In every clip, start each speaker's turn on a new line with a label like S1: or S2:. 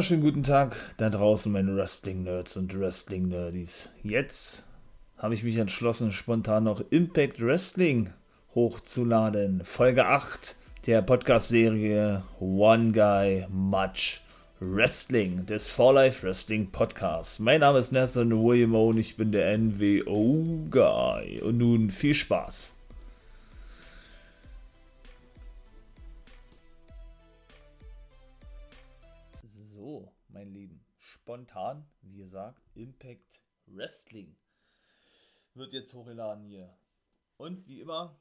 S1: Schönen guten Tag da draußen, meine Wrestling-Nerds und Wrestling-Nerdies. Jetzt habe ich mich entschlossen, spontan noch Impact Wrestling hochzuladen. Folge 8 der Podcast-Serie One Guy Much Wrestling des For Life Wrestling Podcasts. Mein Name ist Nathan William und ich bin der NWO Guy. Und nun viel Spaß. Spontan, wie gesagt, Impact Wrestling wird jetzt hochgeladen hier. Und wie immer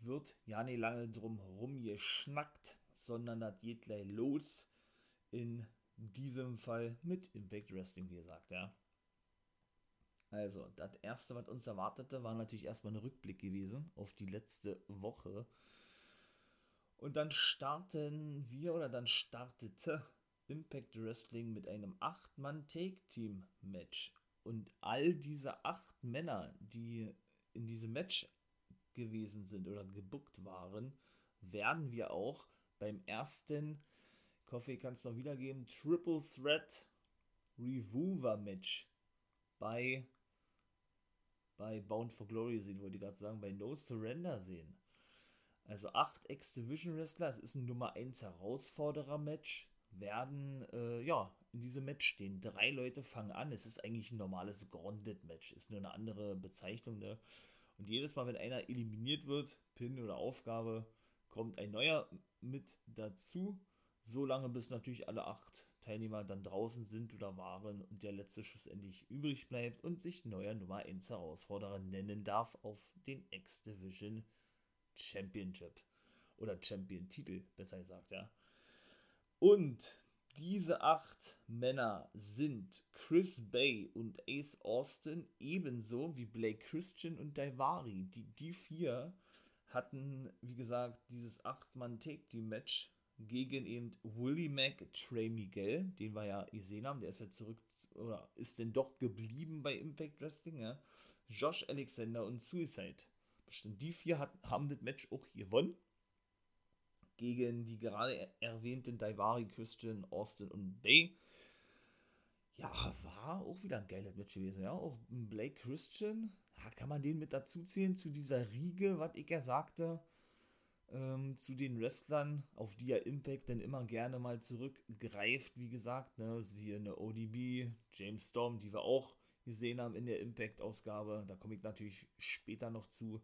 S1: wird ja nicht lange drum rumgeschnackt, sondern das geht gleich los. In diesem Fall mit Impact Wrestling, wie gesagt, ja. Also, das erste, was uns erwartete, war natürlich erstmal ein Rückblick gewesen auf die letzte Woche. Und dann starten wir oder dann startete Impact Wrestling mit einem 8-Mann-Take-Team-Match. Und all diese acht Männer, die in diesem Match gewesen sind oder gebuckt waren, werden wir auch beim ersten, Coffee kann es noch wiedergeben, Triple Threat Revolver Match bei, bei Bound for Glory sehen, wollte ich gerade sagen, bei No Surrender sehen. Also acht X-Division Wrestler, es ist ein Nummer 1 Herausforderer Match werden äh, ja in diesem Match stehen. Drei Leute fangen an. Es ist eigentlich ein normales Grounded-Match. Ist nur eine andere Bezeichnung. Ne? Und jedes Mal, wenn einer eliminiert wird, Pin oder Aufgabe, kommt ein neuer mit dazu. So lange, bis natürlich alle acht Teilnehmer dann draußen sind oder waren und der letzte schlussendlich übrig bleibt und sich neuer Nummer 1 Herausforderer nennen darf auf den X-Division Championship. Oder Champion-Titel, besser gesagt, ja. Und diese acht Männer sind Chris Bay und Ace Austin, ebenso wie Blake Christian und Daivari. Die, die vier hatten, wie gesagt, dieses Acht-Mann-Take-Team-Match gegen eben Willie Mack, Trey Miguel, den wir ja gesehen haben, der ist ja zurück, oder ist denn doch geblieben bei Impact Wrestling, ja? Josh Alexander und Suicide. Bestimmt die vier hat, haben das Match auch gewonnen gegen die gerade erwähnten Daivari, Christian, Austin und Bay. Ja, war auch wieder ein geiles Match gewesen. Ja, auch Blake Christian, ja, kann man den mit dazu zählen zu dieser Riege, was ich ja sagte, ähm, zu den Wrestlern, auf die er Impact dann immer gerne mal zurückgreift, wie gesagt, ne, siehe eine ODB, James Storm, die wir auch gesehen haben in der Impact-Ausgabe. Da komme ich natürlich später noch zu.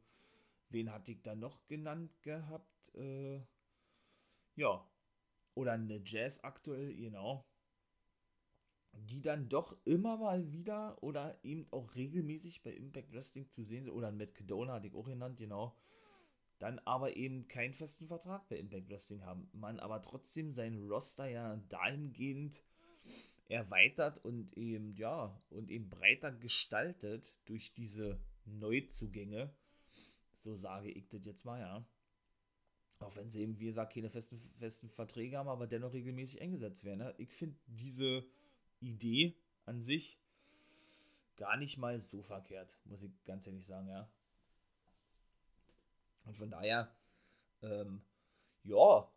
S1: Wen hatte ich da noch genannt gehabt? Äh, ja, oder eine Jazz aktuell, genau, die dann doch immer mal wieder oder eben auch regelmäßig bei Impact Wrestling zu sehen sind, oder Matt Cadona hatte ich auch genannt, genau, dann aber eben keinen festen Vertrag bei Impact Wrestling haben. Man aber trotzdem sein Roster ja dahingehend erweitert und eben, ja, und eben breiter gestaltet durch diese Neuzugänge. So sage ich das jetzt mal, ja. Auch wenn sie eben, wie gesagt, keine festen, festen Verträge haben, aber dennoch regelmäßig eingesetzt werden. Ne? Ich finde diese Idee an sich gar nicht mal so verkehrt, muss ich ganz ehrlich sagen, ja. Und von daher, ähm, ja,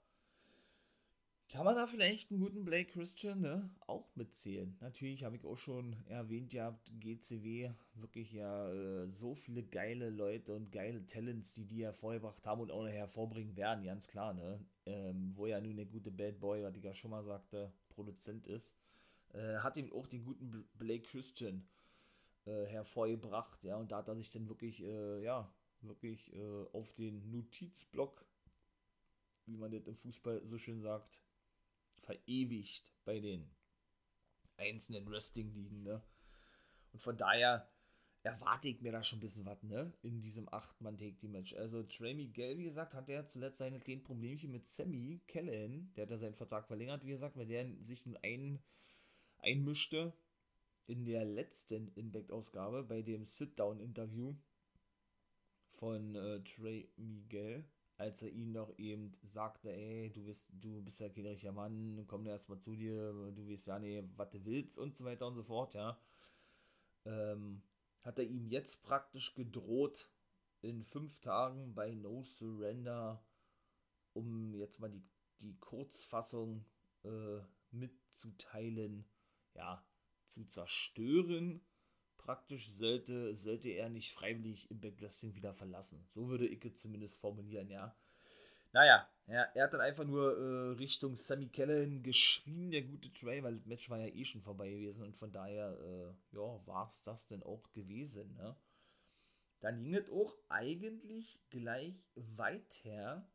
S1: kann man da vielleicht einen guten Blake Christian ne, auch mitzählen. Natürlich habe ich auch schon erwähnt, ihr habt GCW wirklich ja äh, so viele geile Leute und geile Talents, die die hervorgebracht haben und auch noch hervorbringen werden, ganz klar, ne? Ähm, wo ja nun der gute Bad Boy, was ich ja schon mal sagte, Produzent ist, äh, hat ihm auch den guten Blake Christian äh, hervorgebracht, ja, und da hat er sich dann wirklich, äh, ja, wirklich äh, auf den Notizblock, wie man das im Fußball so schön sagt, verewigt bei den einzelnen Wrestling-Ligen, ne? Und von daher erwarte ich mir da schon ein bisschen was, ne? In diesem 8-Mann-Take-Team-Match. Also, Trey Miguel, wie gesagt, hat ja zuletzt seine kleinen Problemchen mit Sammy Callahan. Der hat ja seinen Vertrag verlängert, wie gesagt, weil der sich nun ein, einmischte in der letzten Impact-Ausgabe bei dem Sit-Down-Interview von äh, Trey Miguel als er ihn noch eben sagte, ey, du bist, du bist ja richtiger Mann, komm erstmal zu dir, du weißt ja nicht, was du willst und so weiter und so fort, ja. Ähm, hat er ihm jetzt praktisch gedroht, in fünf Tagen bei No Surrender, um jetzt mal die, die Kurzfassung äh, mitzuteilen, ja, zu zerstören. Praktisch sollte, sollte er nicht freiwillig Impact Wrestling wieder verlassen. So würde ich es zumindest formulieren, ja. Naja, er, er hat dann einfach nur äh, Richtung Sammy Callahan geschrien, der gute Trey, weil das Match war ja eh schon vorbei gewesen und von daher, äh, ja, war es das denn auch gewesen, ne? Dann ging es auch eigentlich gleich weiter.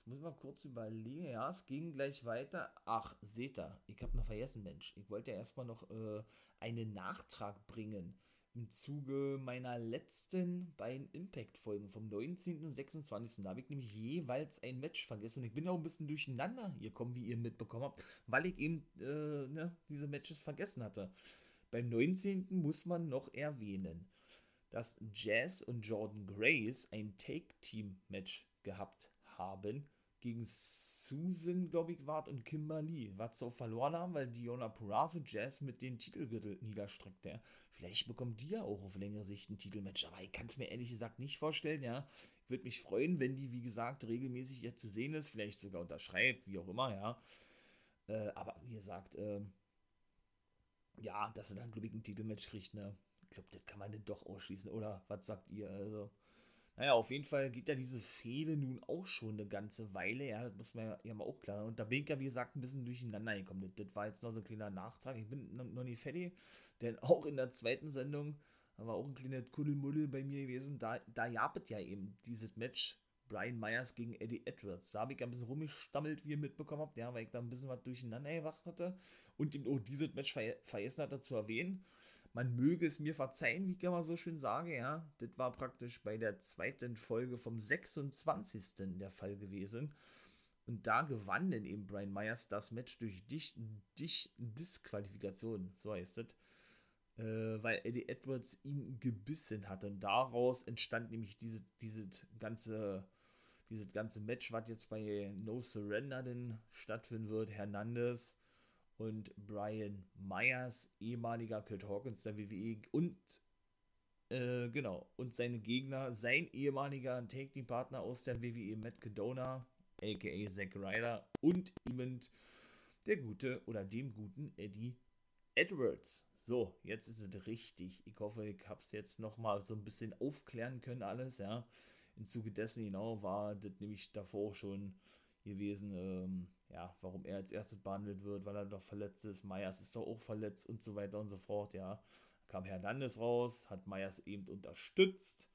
S1: Jetzt muss ich mal kurz überlegen. Ja, es ging gleich weiter. Ach, seht ihr, ich habe noch vergessen, Mensch. Ich wollte ja erstmal noch äh, einen Nachtrag bringen im Zuge meiner letzten beiden Impact-Folgen vom 19. und 26. Da habe ich nämlich jeweils ein Match vergessen und ich bin auch ein bisschen durcheinander gekommen, wie ihr mitbekommen habt, weil ich eben äh, ne, diese Matches vergessen hatte. Beim 19. muss man noch erwähnen, dass Jazz und Jordan Grace ein Take-Team-Match gehabt haben gegen Susan, glaube ich, Ward und Kimberly, was so verloren haben, weil Diona Purazo Jazz mit den Titelgürtel niederstreckte. Vielleicht bekommt die ja auch auf längere Sicht ein Titelmatch, aber ich kann es mir ehrlich gesagt nicht vorstellen, ja. Ich würde mich freuen, wenn die, wie gesagt, regelmäßig jetzt zu sehen ist, vielleicht sogar unterschreibt, wie auch immer, ja. Äh, aber wie gesagt, äh, ja, dass er dann, glaube ich, ein Titelmatch kriegt, ne. Ich glaube, das kann man denn doch ausschließen, oder? Was sagt ihr? Also, naja, auf jeden Fall geht ja diese Fehde nun auch schon eine ganze Weile, ja, das muss man ja mal auch klar. Und da bin ich ja, wie gesagt, ein bisschen durcheinander gekommen. Das, war jetzt noch so ein kleiner Nachtrag. Ich bin noch nicht fertig, denn auch in der zweiten Sendung war auch ein kleiner Kuddelmuddel bei mir gewesen. Da, da es ja eben dieses Match Brian Myers gegen Eddie Edwards. Da habe ich ein bisschen rumgestammelt, wie ihr mitbekommen habt, ja, weil ich da ein bisschen was durcheinander gemacht hatte und eben auch dieses Match ver vergessen hatte zu erwähnen man möge es mir verzeihen, wie ich immer so schön sage, ja. Das war praktisch bei der zweiten Folge vom 26. der Fall gewesen. Und da gewann dann eben Brian Myers das Match durch dich, dich Disqualifikation, so heißt es. Äh, weil Eddie Edwards ihn gebissen hat. Und daraus entstand nämlich diese, diese ganze, dieses ganze Match, was jetzt bei No Surrender denn stattfinden wird. Hernandez und Brian Myers, ehemaliger Kurt Hawkins der WWE und äh, genau, und seine Gegner, sein ehemaliger Take-Team-Partner aus der WWE, Matt Cadona, aka Zack Ryder und eben der gute oder dem guten Eddie Edwards. So, jetzt ist es richtig. Ich hoffe, ich habe es jetzt nochmal so ein bisschen aufklären können, alles, ja. Im Zuge dessen, genau, war das nämlich davor schon gewesen, ähm, ja, warum er als erstes behandelt wird, weil er doch verletzt ist. Meyers ist doch auch verletzt und so weiter und so fort, ja. Kam Hernandez raus, hat Meyers eben unterstützt.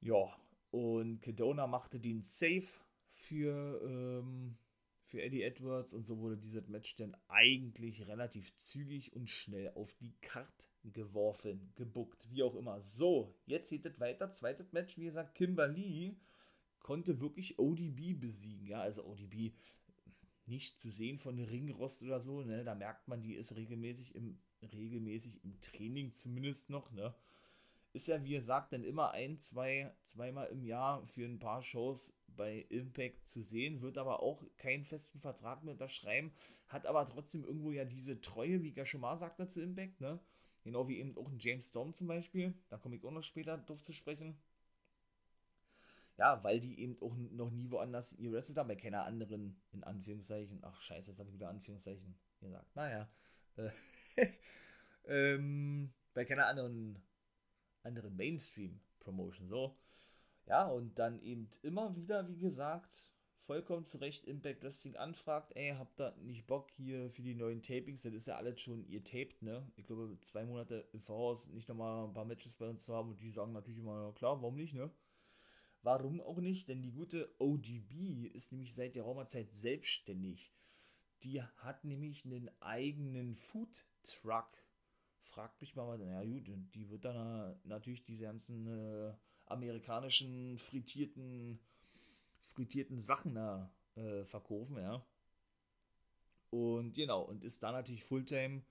S1: Ja, und Kedona machte den Safe für, ähm, für Eddie Edwards und so wurde dieses Match dann eigentlich relativ zügig und schnell auf die Karte geworfen, gebuckt, wie auch immer. So, jetzt geht es weiter. Zweites Match, wie gesagt, Kimberly konnte wirklich ODB besiegen. Ja, also ODB nicht zu sehen von Ringrost oder so, ne? Da merkt man, die ist regelmäßig im, regelmäßig im Training zumindest noch, ne? Ist ja, wie gesagt, dann immer ein, zwei, zweimal im Jahr für ein paar Shows bei Impact zu sehen, wird aber auch keinen festen Vertrag mehr unterschreiben, hat aber trotzdem irgendwo ja diese Treue, wie mal sagte, zu Impact, ne? Genau wie eben auch ein James Storm zum Beispiel, da komme ich auch noch später drauf zu sprechen ja, weil die eben auch noch nie woanders gewrestelt haben, bei keiner anderen, in Anführungszeichen, ach scheiße, jetzt habe ich wieder Anführungszeichen gesagt, naja, äh, ähm, bei keiner anderen, anderen Mainstream-Promotion, so. Ja, und dann eben immer wieder, wie gesagt, vollkommen zu Recht Impact Wrestling anfragt, ey, habt ihr nicht Bock hier für die neuen Tapings, das ist ja alles schon ihr taped, ne? Ich glaube, zwei Monate im Voraus nicht nochmal ein paar Matches bei uns zu haben und die sagen natürlich immer, ja klar, warum nicht, ne? Warum auch nicht? Denn die gute ODB ist nämlich seit der Raumerzeit selbstständig. Die hat nämlich einen eigenen Food Truck. Fragt mich mal, na gut, die wird dann natürlich diese ganzen äh, amerikanischen frittierten, frittierten Sachen da äh, verkaufen, ja. Und genau, und ist da natürlich Fulltime,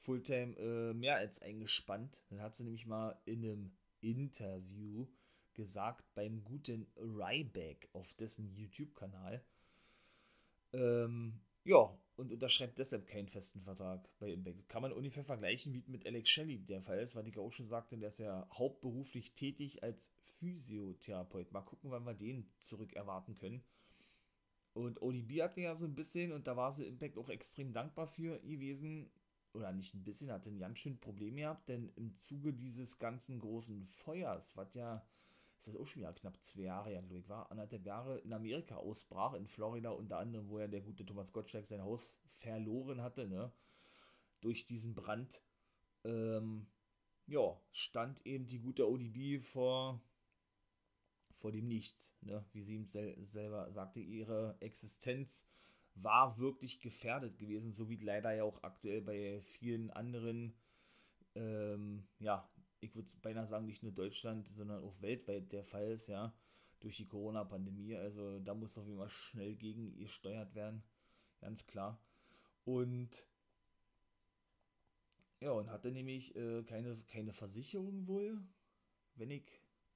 S1: Fulltime äh, mehr als eingespannt. Dann hat sie nämlich mal in einem Interview gesagt beim guten Ryback auf dessen YouTube-Kanal. Ähm, ja, und unterschreibt deshalb keinen festen Vertrag bei Impact. Kann man ungefähr vergleichen, wie mit Alex Shelley der Fall ist, weil ich auch schon sagte, der ist ja hauptberuflich tätig als Physiotherapeut. Mal gucken, wann wir den zurück erwarten können. Und ODB hatte ja so ein bisschen, und da war sie Impact auch extrem dankbar für gewesen, oder nicht ein bisschen, hatte ein ganz schön Problem gehabt, denn im Zuge dieses ganzen großen Feuers, was ja, ist das auch schon wieder knapp zwei Jahre, ja, glaube ich, war, anderthalb Jahre in Amerika ausbrach, in Florida unter anderem, wo ja der gute Thomas Gottschalk sein Haus verloren hatte, ne, durch diesen Brand, ähm, ja, stand eben die gute ODB vor, vor dem Nichts, ne, wie sie ihm sel selber sagte, ihre Existenz war wirklich gefährdet gewesen, so wie leider ja auch aktuell bei vielen anderen, ähm, ja, ich würde beinahe sagen, nicht nur Deutschland, sondern auch weltweit der Fall ist, ja, durch die Corona-Pandemie. Also da muss auf jeden Fall schnell gegen gesteuert werden, ganz klar. Und ja, und hatte nämlich äh, keine, keine Versicherung wohl, wenn ich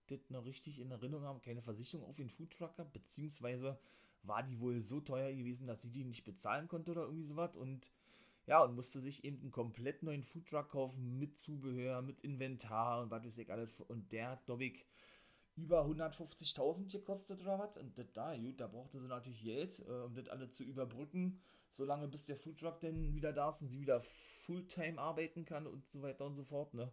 S1: das noch richtig in Erinnerung habe, keine Versicherung auf den Foodtrucker, beziehungsweise war die wohl so teuer gewesen, dass sie die nicht bezahlen konnte oder irgendwie sowas und ja, und musste sich eben einen komplett neuen Foodtruck kaufen mit Zubehör, mit Inventar und was weiß ich alles. Und der hat, glaube ich, über 150.000 gekostet oder was. Und das da, gut, da brauchte sie natürlich Geld, äh, um das alle zu überbrücken, solange bis der Foodtruck dann wieder da ist und sie wieder Fulltime arbeiten kann und so weiter und so fort, ne.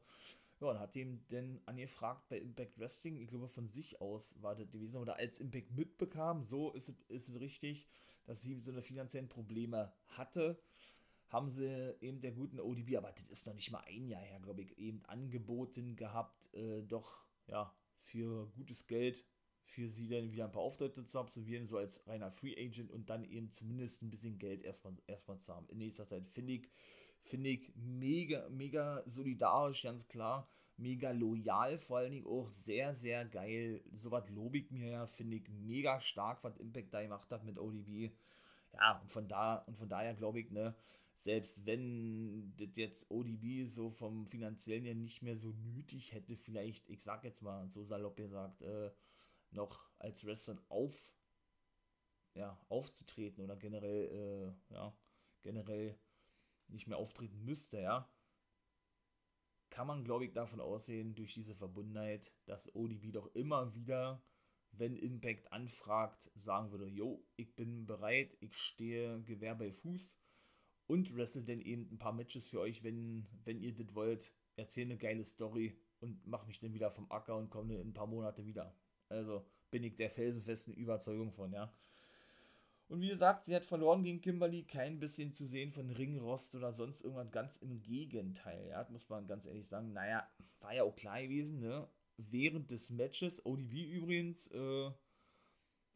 S1: Ja, und hat ihm dann angefragt bei Impact Wrestling, ich glaube von sich aus war das gewesen, oder als Impact mitbekam, so ist es, ist es richtig, dass sie so eine finanziellen Probleme hatte, haben sie eben der guten ODB, aber das ist noch nicht mal ein Jahr her, glaube ich, eben angeboten gehabt, äh, doch, ja, für gutes Geld für sie dann wieder ein paar Auftritte zu absolvieren, so als reiner Free Agent und dann eben zumindest ein bisschen Geld erstmal, erstmal zu haben. In nächster Zeit finde ich, finde ich mega, mega solidarisch, ganz klar. Mega loyal, vor allen Dingen auch sehr, sehr geil. Sowas lobe ich mir ja, finde ich mega stark, was Impact da gemacht hat mit ODB. Ja, und von da, und von daher glaube ich, ne, selbst wenn das jetzt ODB so vom finanziellen ja nicht mehr so nötig hätte, vielleicht, ich sag jetzt mal so salopp gesagt, äh, noch als Wrestler auf, ja, aufzutreten oder generell, äh, ja, generell nicht mehr auftreten müsste, ja, kann man, glaube ich, davon aussehen, durch diese Verbundenheit, dass ODB doch immer wieder, wenn Impact anfragt, sagen würde, yo, ich bin bereit, ich stehe Gewehr bei Fuß und wrestle dann eben ein paar Matches für euch, wenn, wenn ihr das wollt. Erzähle eine geile Story und mach mich dann wieder vom Acker und komme in ein paar Monate wieder. Also bin ich der felsenfesten Überzeugung von, ja. Und wie gesagt, sie hat verloren gegen Kimberly, kein bisschen zu sehen von Ringrost oder sonst irgendwas, ganz im Gegenteil, ja, das muss man ganz ehrlich sagen. Naja, war ja auch klar gewesen, ne? Während des Matches, ODB übrigens, äh,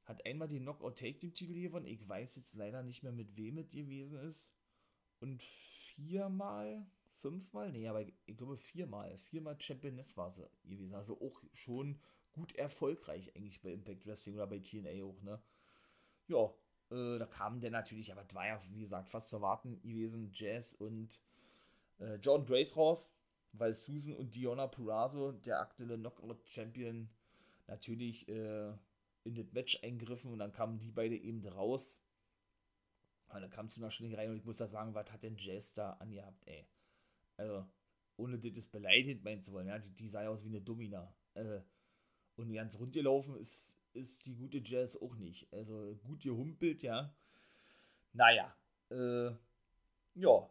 S1: hat einmal den Knockout Take Team Titel gewonnen. Ich weiß jetzt leider nicht mehr, mit wem es gewesen ist. Und viermal, fünfmal, nee, aber ich glaube viermal, viermal Championess war sie gewesen. Also auch schon gut erfolgreich eigentlich bei Impact Wrestling oder bei TNA auch, ne? Ja, äh, da kamen dann natürlich, aber das war ja, wie gesagt, fast zu erwarten gewesen, Jazz und äh, John Grace raus, weil Susan und Diona Purazo, der aktuelle Knockout-Champion, natürlich äh, in das Match eingriffen und dann kamen die beide eben raus. Und dann kam es noch schnell rein und ich muss da sagen, was hat denn Jazz da angehabt, ey? Also, ohne das beleidigt meinen zu wollen, ja, die, die sah ja aus wie eine Domina. Äh, und ganz rund gelaufen ist, ist die gute Jazz auch nicht. Also gut gehumpelt, ja. Naja, äh, ja.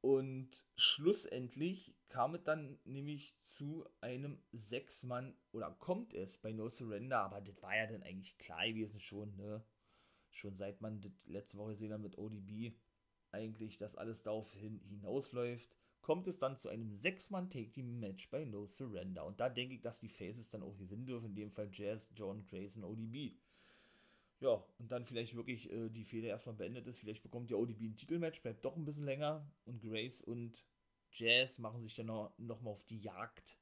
S1: Und schlussendlich kam es dann nämlich zu einem Sechs-Mann, oder kommt es bei No Surrender, aber das war ja dann eigentlich klar gewesen schon, ne? Schon seit man letzte Woche gesehen hat mit ODB, eigentlich, dass alles darauf hin, hinausläuft kommt es dann zu einem Sechs-Mann-Take-Team-Match bei No Surrender. Und da denke ich, dass die Faces dann auch gewinnen dürfen, in dem Fall Jazz, John, Grace und ODB. Ja, und dann vielleicht wirklich äh, die Fehler erstmal beendet ist. Vielleicht bekommt der ODB ein Titelmatch, bleibt doch ein bisschen länger. Und Grace und Jazz machen sich dann noch, noch mal auf die Jagd.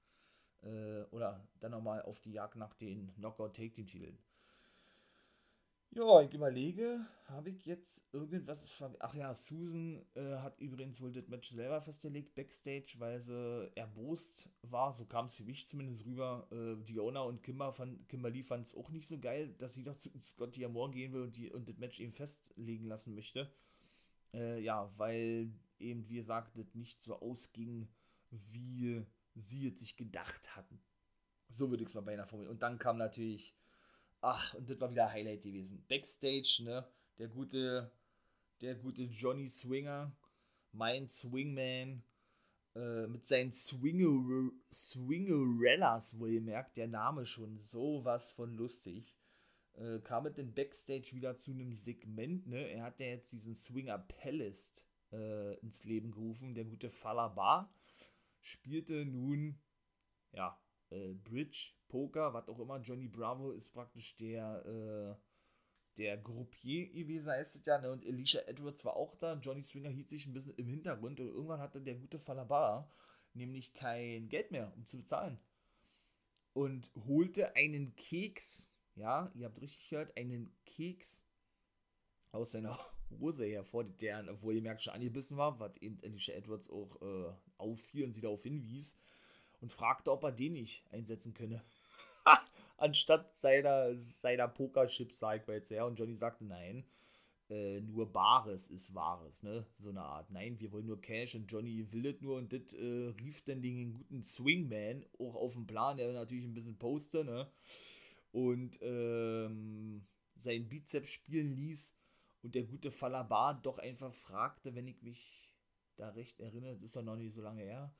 S1: Äh, oder dann nochmal auf die Jagd nach den Knockout-Take-Team-Titeln. Ja, ich überlege, habe ich jetzt irgendwas. Ach ja, Susan äh, hat übrigens wohl das Match selber festgelegt, Backstage, weil sie erbost war. So kam es für mich zumindest rüber. Äh, Diona und Kimber fand, Kimberly fand es auch nicht so geil, dass sie doch zu Scott Diamore gehen will und, die, und das Match eben festlegen lassen möchte. Äh, ja, weil eben, wie gesagt, das nicht so ausging, wie sie es sich gedacht hatten. So würde ich es mal beinahe formulieren. Und dann kam natürlich Ach, und das war wieder Highlight gewesen. Backstage, ne? Der gute, der gute Johnny Swinger, mein Swingman, äh, mit seinen Swinger Swingerellas, merkt, der Name schon sowas von lustig. Äh, kam mit dem Backstage wieder zu einem Segment, ne? Er hat ja jetzt diesen Swinger Palace äh, ins Leben gerufen. Der gute Falabar spielte nun, ja, äh, Bridge, Poker, was auch immer. Johnny Bravo ist praktisch der, äh, der Groupier gewesen, heißt es ja. Ne? Und Alicia Edwards war auch da. Johnny Swinger hielt sich ein bisschen im Hintergrund und irgendwann hatte der gute Falabar nämlich kein Geld mehr, um zu bezahlen. Und holte einen Keks, ja, ihr habt richtig gehört, einen Keks aus seiner Hose hervor, der, obwohl ihr merkt, schon angebissen war, was eben Alicia Edwards auch äh, auffiel und sie darauf hinwies und fragte, ob er den nicht einsetzen könne. Anstatt seiner, seiner Pokerchips, sag ich mal jetzt her. Und Johnny sagte, nein, äh, nur Bares ist Wahres, ne? So eine Art. Nein, wir wollen nur Cash und Johnny will das nur und das äh, rief dann den guten Swingman auch auf den Plan, der natürlich ein bisschen poste, ne? Und ähm, seinen Bizeps spielen ließ und der gute Falabar doch einfach fragte, wenn ich mich da recht erinnere, das ist ja noch nicht so lange her,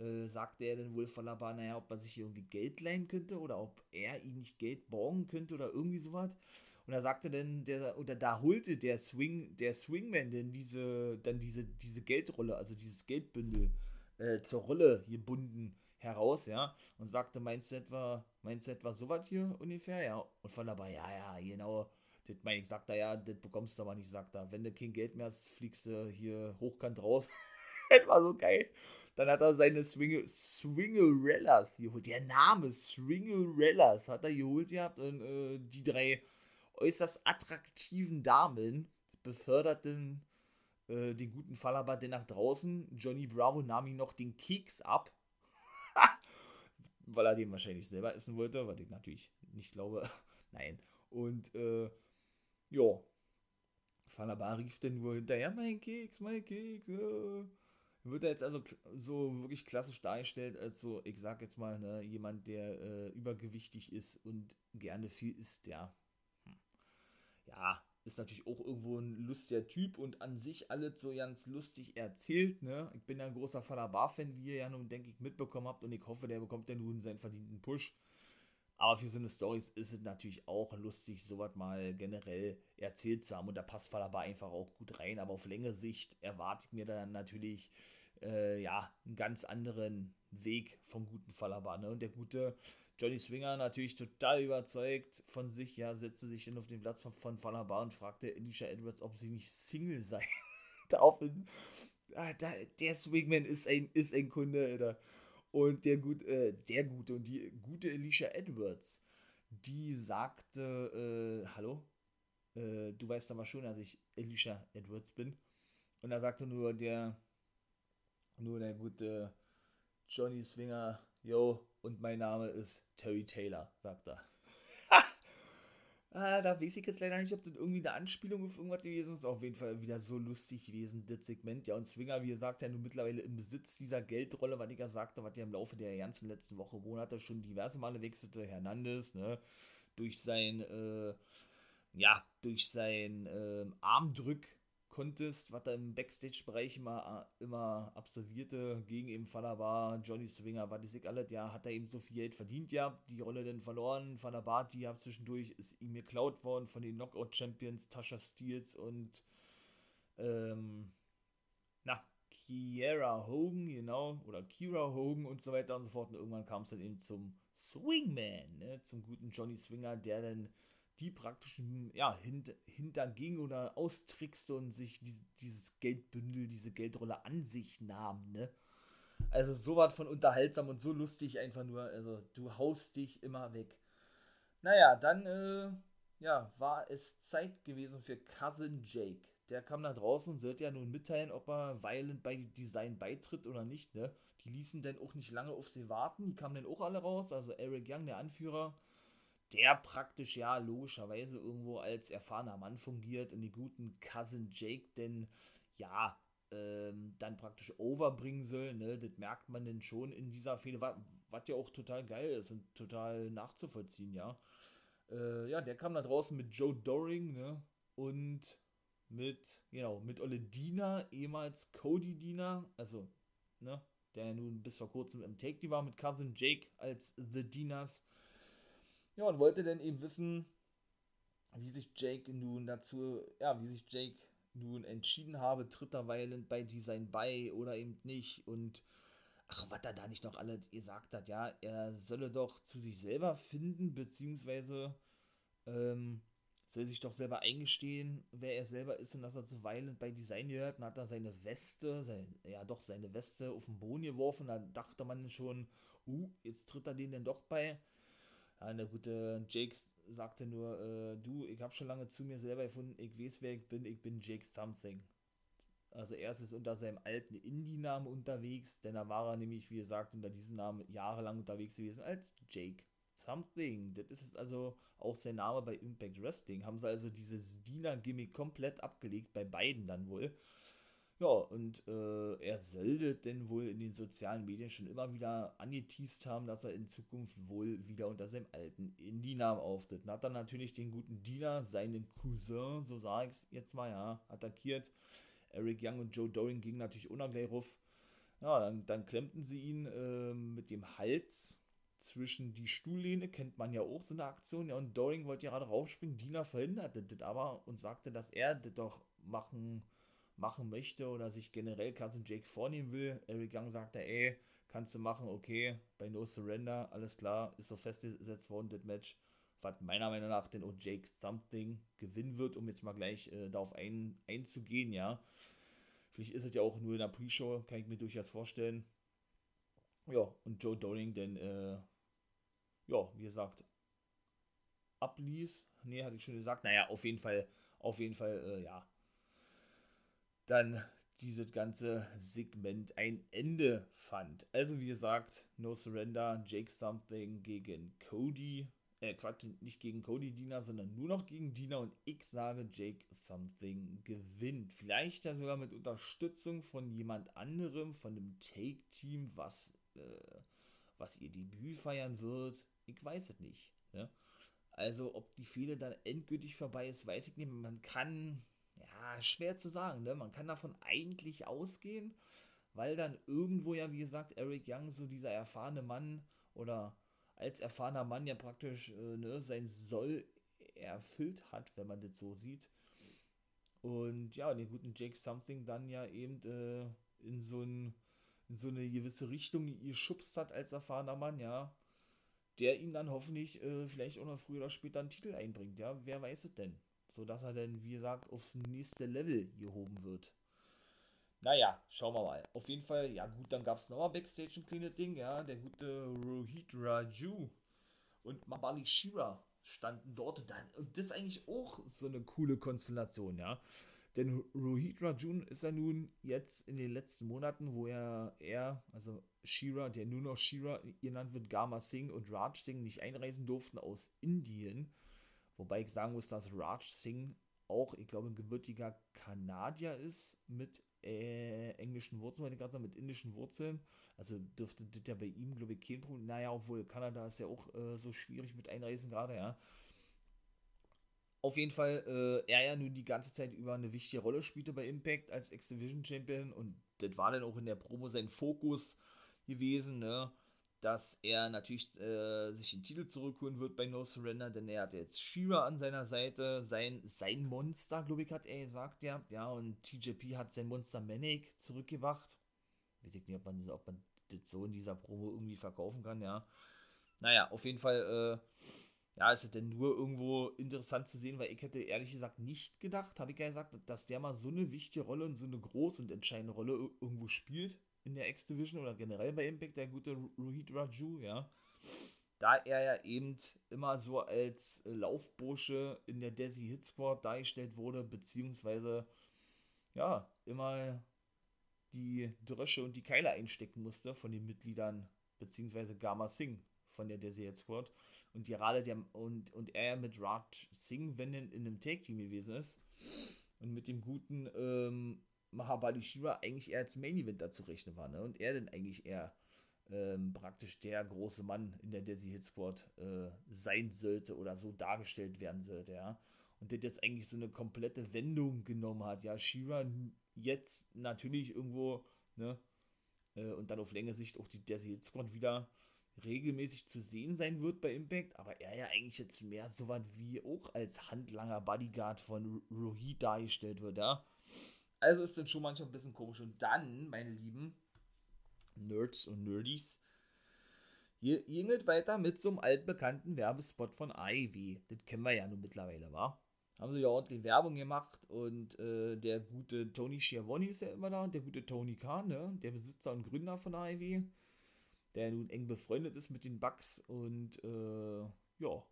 S1: äh, sagte er dann wohl Falabar, naja, ob man sich irgendwie Geld leihen könnte oder ob er ihm nicht Geld borgen könnte oder irgendwie sowas. Und da sagte dann der, oder da holte der Swing, der Swingman denn diese, dann diese, diese Geldrolle, also dieses Geldbündel äh, zur Rolle gebunden heraus, ja, und sagte, meinst du etwa, meinst du etwa sowas hier ungefähr, ja, und von dabei, ja, ja, genau, das meine ich, sagt er, ja, das bekommst du aber nicht, sagt er. Wenn du kein Geld mehr hast, fliegst du hier hochkant raus. das war so geil. Dann hat er seine Swing Swingerellas geholt. Der Name Swingerellas hat er geholt gehabt und äh, die drei äußerst attraktiven Damen beförderten äh, den guten Fallaba denn nach draußen. Johnny Bravo nahm ihm noch den Keks ab. Weil er den wahrscheinlich selber essen wollte, was ich natürlich nicht glaube. Nein. Und äh, ja. Falaba rief dann nur hinterher, mein Keks, mein Keks. Ja. Wird er jetzt also so wirklich klassisch dargestellt, als so, ich sag jetzt mal, ne, jemand, der äh, übergewichtig ist und gerne viel isst, ja. Hm. Ja, ist natürlich auch irgendwo ein lustiger Typ und an sich alles so ganz lustig erzählt, ne? Ich bin ja ein großer Falabar-Fan, wie ihr ja nun, denke ich, mitbekommen habt und ich hoffe, der bekommt ja nun seinen verdienten Push. Aber für so eine Story ist es natürlich auch lustig, sowas mal generell erzählt zu haben. Und da passt Falaba einfach auch gut rein. Aber auf längere Sicht erwarte ich mir dann natürlich äh, ja, einen ganz anderen Weg vom guten Falaba. Ne? Und der gute Johnny Swinger natürlich total überzeugt von sich, ja, setzte sich dann auf den Platz von, von Falaba und fragte Alicia Edwards, ob sie nicht Single sei. Daraufhin, ah, der Swingman ist ein, ist ein Kunde, Alter. Und der, gut, äh, der gute und die gute Alicia Edwards, die sagte, äh, hallo, äh, du weißt aber schon, dass ich Alicia Edwards bin. Und da sagte nur der, nur der gute Johnny Swinger, yo, und mein Name ist Terry Taylor, sagt er. Ah, da weiß ich jetzt leider nicht, ob das irgendwie eine Anspielung auf irgendwas gewesen ist. Auf jeden Fall wieder so lustig gewesen, das Segment. Ja, und Swinger, wie gesagt, ja nun mittlerweile im Besitz dieser Geldrolle, was ich ja sagte, was ja im Laufe der ganzen letzten Woche, Monate schon diverse Male wechselte. Hernandez, ne, durch sein, äh, ja, durch sein äh, Armdrück Contest, was er im Backstage-Bereich immer, immer absolvierte, gegen eben Falabar, Johnny Swinger, was ich alles, ja, hat er eben so viel Geld verdient, ja, die Rolle dann verloren, Falabar, die ja zwischendurch ist ihm geklaut worden von den Knockout-Champions, Tasha Steels und, ähm, na, Kiera Hogan, genau, oder Kira Hogan und so weiter und so fort. Und irgendwann kam es dann eben zum Swingman, ne, zum guten Johnny Swinger, der dann die praktisch ja, hint, hinterging oder austrickste und sich die, dieses Geldbündel, diese Geldrolle an sich nahm, ne? Also so was von unterhaltsam und so lustig einfach nur. Also du haust dich immer weg. Naja, dann äh, ja, war es Zeit gewesen für Cousin Jake. Der kam da draußen und sollte ja nun mitteilen, ob er Violent bei Design beitritt oder nicht. Ne? Die ließen dann auch nicht lange auf sie warten. Die kamen dann auch alle raus. Also Eric Young, der Anführer, der praktisch ja logischerweise irgendwo als erfahrener Mann fungiert und die guten Cousin Jake denn ja ähm, dann praktisch overbringen soll, ne, das merkt man denn schon in dieser Fehde, was ja auch total geil ist und total nachzuvollziehen, ja. äh, ja, der kam da draußen mit Joe Doring, ne? Und mit, genau, mit Ole Dina, ehemals Cody Dina, also, ne, der nun bis vor kurzem im Take war mit Cousin Jake als The Dinas. Ja, und wollte dann eben wissen, wie sich Jake nun dazu, ja, wie sich Jake nun entschieden habe, tritt er weilend bei Design bei oder eben nicht und ach, was er da nicht noch alles gesagt hat, ja, er solle doch zu sich selber finden, beziehungsweise ähm, soll sich doch selber eingestehen, wer er selber ist und dass er zuweilen bei Design gehört. Dann hat er seine Weste, sein, ja doch, seine Weste auf den Boden geworfen. Da dachte man schon, uh, jetzt tritt er den denn doch bei. Ja, der gute Jake sagte nur, äh, du, ich habe schon lange zu mir selber gefunden, ich weiß, wer ich bin, ich bin Jake Something. Also er ist unter seinem alten Indie-Namen unterwegs, denn da war er nämlich, wie gesagt, unter diesem Namen jahrelang unterwegs gewesen als Jake Something. Das ist also auch sein Name bei Impact Wrestling. Haben sie also dieses Diener-Gimmick komplett abgelegt, bei beiden dann wohl. Ja, und äh, er sollte denn wohl in den sozialen Medien schon immer wieder angeteased haben, dass er in Zukunft wohl wieder unter seinem alten Indie-Namen auftritt. Und hat dann natürlich den guten Diener, seinen Cousin, so sage ich es jetzt mal, ja, attackiert. Eric Young und Joe Doring gingen natürlich unabgleich ruf. Ja, dann, dann klemmten sie ihn äh, mit dem Hals zwischen die Stuhllehne, kennt man ja auch so eine Aktion. Ja, und Doring wollte gerade raufspringen, Dina verhinderte das aber und sagte, dass er das doch machen, machen möchte oder sich generell Cousin Jake vornehmen will. Eric Young sagte, ey, kannst du machen, okay, bei No Surrender, alles klar, ist so festgesetzt worden, das Match, was meiner Meinung nach denn auch Jake Something gewinnen wird, um jetzt mal gleich äh, darauf ein, einzugehen, ja. Vielleicht ist es ja auch nur in der Pre-Show, kann ich mir durchaus vorstellen. Ja, und Joe Doring denn äh, ja, wie gesagt, abließ. Nee, hatte ich schon gesagt. Naja, auf jeden Fall, auf jeden Fall, äh, ja. Dann dieses ganze Segment ein Ende fand. Also wie gesagt, No Surrender, Jake Something gegen Cody. Äh, Quatsch, nicht gegen Cody Dina, sondern nur noch gegen Dina und ich sage, Jake Something gewinnt. Vielleicht ja sogar mit Unterstützung von jemand anderem, von dem Take-Team, was, äh, was ihr Debüt feiern wird. Ich weiß es nicht. Ne? Also, ob die Fehde dann endgültig vorbei ist, weiß ich nicht. Man kann, schwer zu sagen, ne? Man kann davon eigentlich ausgehen, weil dann irgendwo ja, wie gesagt, Eric Young, so dieser erfahrene Mann oder als erfahrener Mann ja praktisch äh, ne, sein Soll erfüllt hat, wenn man das so sieht. Und ja, den guten Jake Something dann ja eben äh, in so ein, in so eine gewisse Richtung geschubst hat als erfahrener Mann, ja der ihn dann hoffentlich äh, vielleicht auch noch früher oder später einen Titel einbringt, ja, wer weiß es denn? So dass er dann, wie gesagt, aufs nächste Level gehoben wird. Naja, schauen wir mal. Auf jeden Fall, ja gut, dann gab es nochmal Backstage ein kleines Ding, ja, der gute Rohit Raju und Mabali Shira standen dort und, dann, und das ist eigentlich auch so eine coole Konstellation, ja. Denn Rohit Rajun ist ja nun jetzt in den letzten Monaten, wo er, er also Shira, der nur noch Shira genannt wird, Gama Singh und Raj Singh nicht einreisen durften aus Indien. Wobei ich sagen muss, dass Raj Singh auch, ich glaube, ein gebürtiger Kanadier ist mit äh, englischen Wurzeln, wenn ich mit indischen Wurzeln. Also dürfte das ja bei ihm, glaube ich, kein Problem. Naja, obwohl Kanada ist ja auch äh, so schwierig mit Einreisen gerade, ja. Auf jeden Fall, äh, er ja nun die ganze Zeit über eine wichtige Rolle spielte bei Impact als X-Division Champion und das war dann auch in der Promo sein Fokus gewesen, ne? Dass er natürlich äh, sich den Titel zurückholen wird bei No Surrender, denn er hat jetzt Shira an seiner Seite, sein, sein Monster, glaube ich, hat er gesagt, ja, ja, und TJP hat sein Monster Manic zurückgebracht. Weiß ich nicht, ob man, ob man das so in dieser Promo irgendwie verkaufen kann, ja. Naja, auf jeden Fall, äh, ja, ist es denn nur irgendwo interessant zu sehen, weil ich hätte ehrlich gesagt nicht gedacht, habe ich ja gesagt, dass der mal so eine wichtige Rolle und so eine große und entscheidende Rolle irgendwo spielt in der X-Division oder generell bei Impact, der gute Rohit Raju, ja. Da er ja eben immer so als Laufbursche in der Desi Hit Squad dargestellt wurde, beziehungsweise ja, immer die Drösche und die Keile einstecken musste von den Mitgliedern, beziehungsweise Gama Singh von der Desi Hit Squad und gerade der und, und er mit Raj Singh, wenn in, in einem Take-Team gewesen ist und mit dem guten ähm, Mahabali Shira eigentlich eher als Main Event zu rechnen war, ne? Und er dann eigentlich eher ähm, praktisch der große Mann in der Desi Hit Squad äh, sein sollte oder so dargestellt werden sollte, ja. Und der jetzt eigentlich so eine komplette Wendung genommen hat, ja. Shira jetzt natürlich irgendwo, ne, äh, und dann auf längere Sicht auch die Desi Hit Squad wieder regelmäßig zu sehen sein wird bei Impact, aber er ja eigentlich jetzt mehr so was wie auch als handlanger Bodyguard von Rohit dargestellt wird, ja. Also ist das schon manchmal ein bisschen komisch. Und dann, meine Lieben Nerds und Nerdies, hier ging es weiter mit so einem altbekannten Werbespot von Ivy. Das kennen wir ja nun mittlerweile, wa? Haben sie ja ordentlich Werbung gemacht und äh, der gute Tony Schiavone ist ja immer da und der gute Tony Khan, ne? der Besitzer und Gründer von Ivy der nun eng befreundet ist mit den Bugs und äh, ja,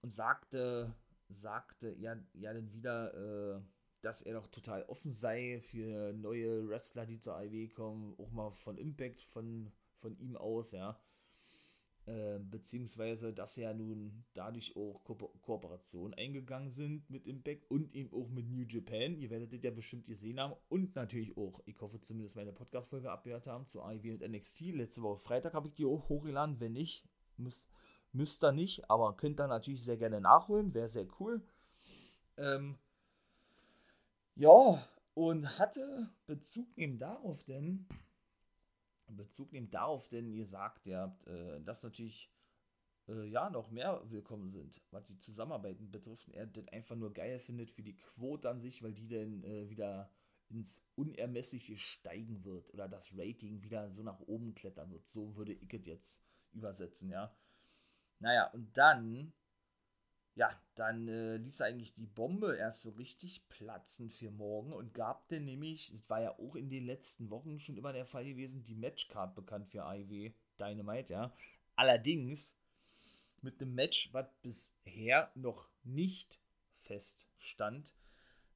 S1: und sagte, sagte ja, ja dann wieder, äh, dass er doch total offen sei für neue Wrestler, die zur IW kommen, auch mal von Impact von, von ihm aus, ja. Äh, beziehungsweise, dass ja nun dadurch auch Ko Kooperationen eingegangen sind mit Impact und eben auch mit New Japan. Ihr werdet das ja bestimmt gesehen haben und natürlich auch, ich hoffe zumindest meine Podcast-Folge abgehört haben zu IW und NXT. Letzte Woche Freitag habe ich die auch hochgeladen. Wenn nicht, müsst, müsst ihr nicht, aber könnt ihr natürlich sehr gerne nachholen. Wäre sehr cool. Ähm, ja, und hatte Bezug eben darauf, denn Bezug nehmt darauf, denn ihr sagt, ihr habt, äh, dass natürlich äh, ja noch mehr willkommen sind, was die Zusammenarbeiten betrifft. Er das einfach nur geil findet für die Quote an sich, weil die dann äh, wieder ins Unermessliche steigen wird oder das Rating wieder so nach oben klettern wird. So würde ich es jetzt übersetzen, ja. Naja, und dann ja, dann äh, ließ er eigentlich die Bombe erst so richtig platzen für morgen und gab denn nämlich, das war ja auch in den letzten Wochen schon immer der Fall gewesen, die Matchcard bekannt für IW Dynamite, ja. Allerdings mit einem Match, was bisher noch nicht feststand,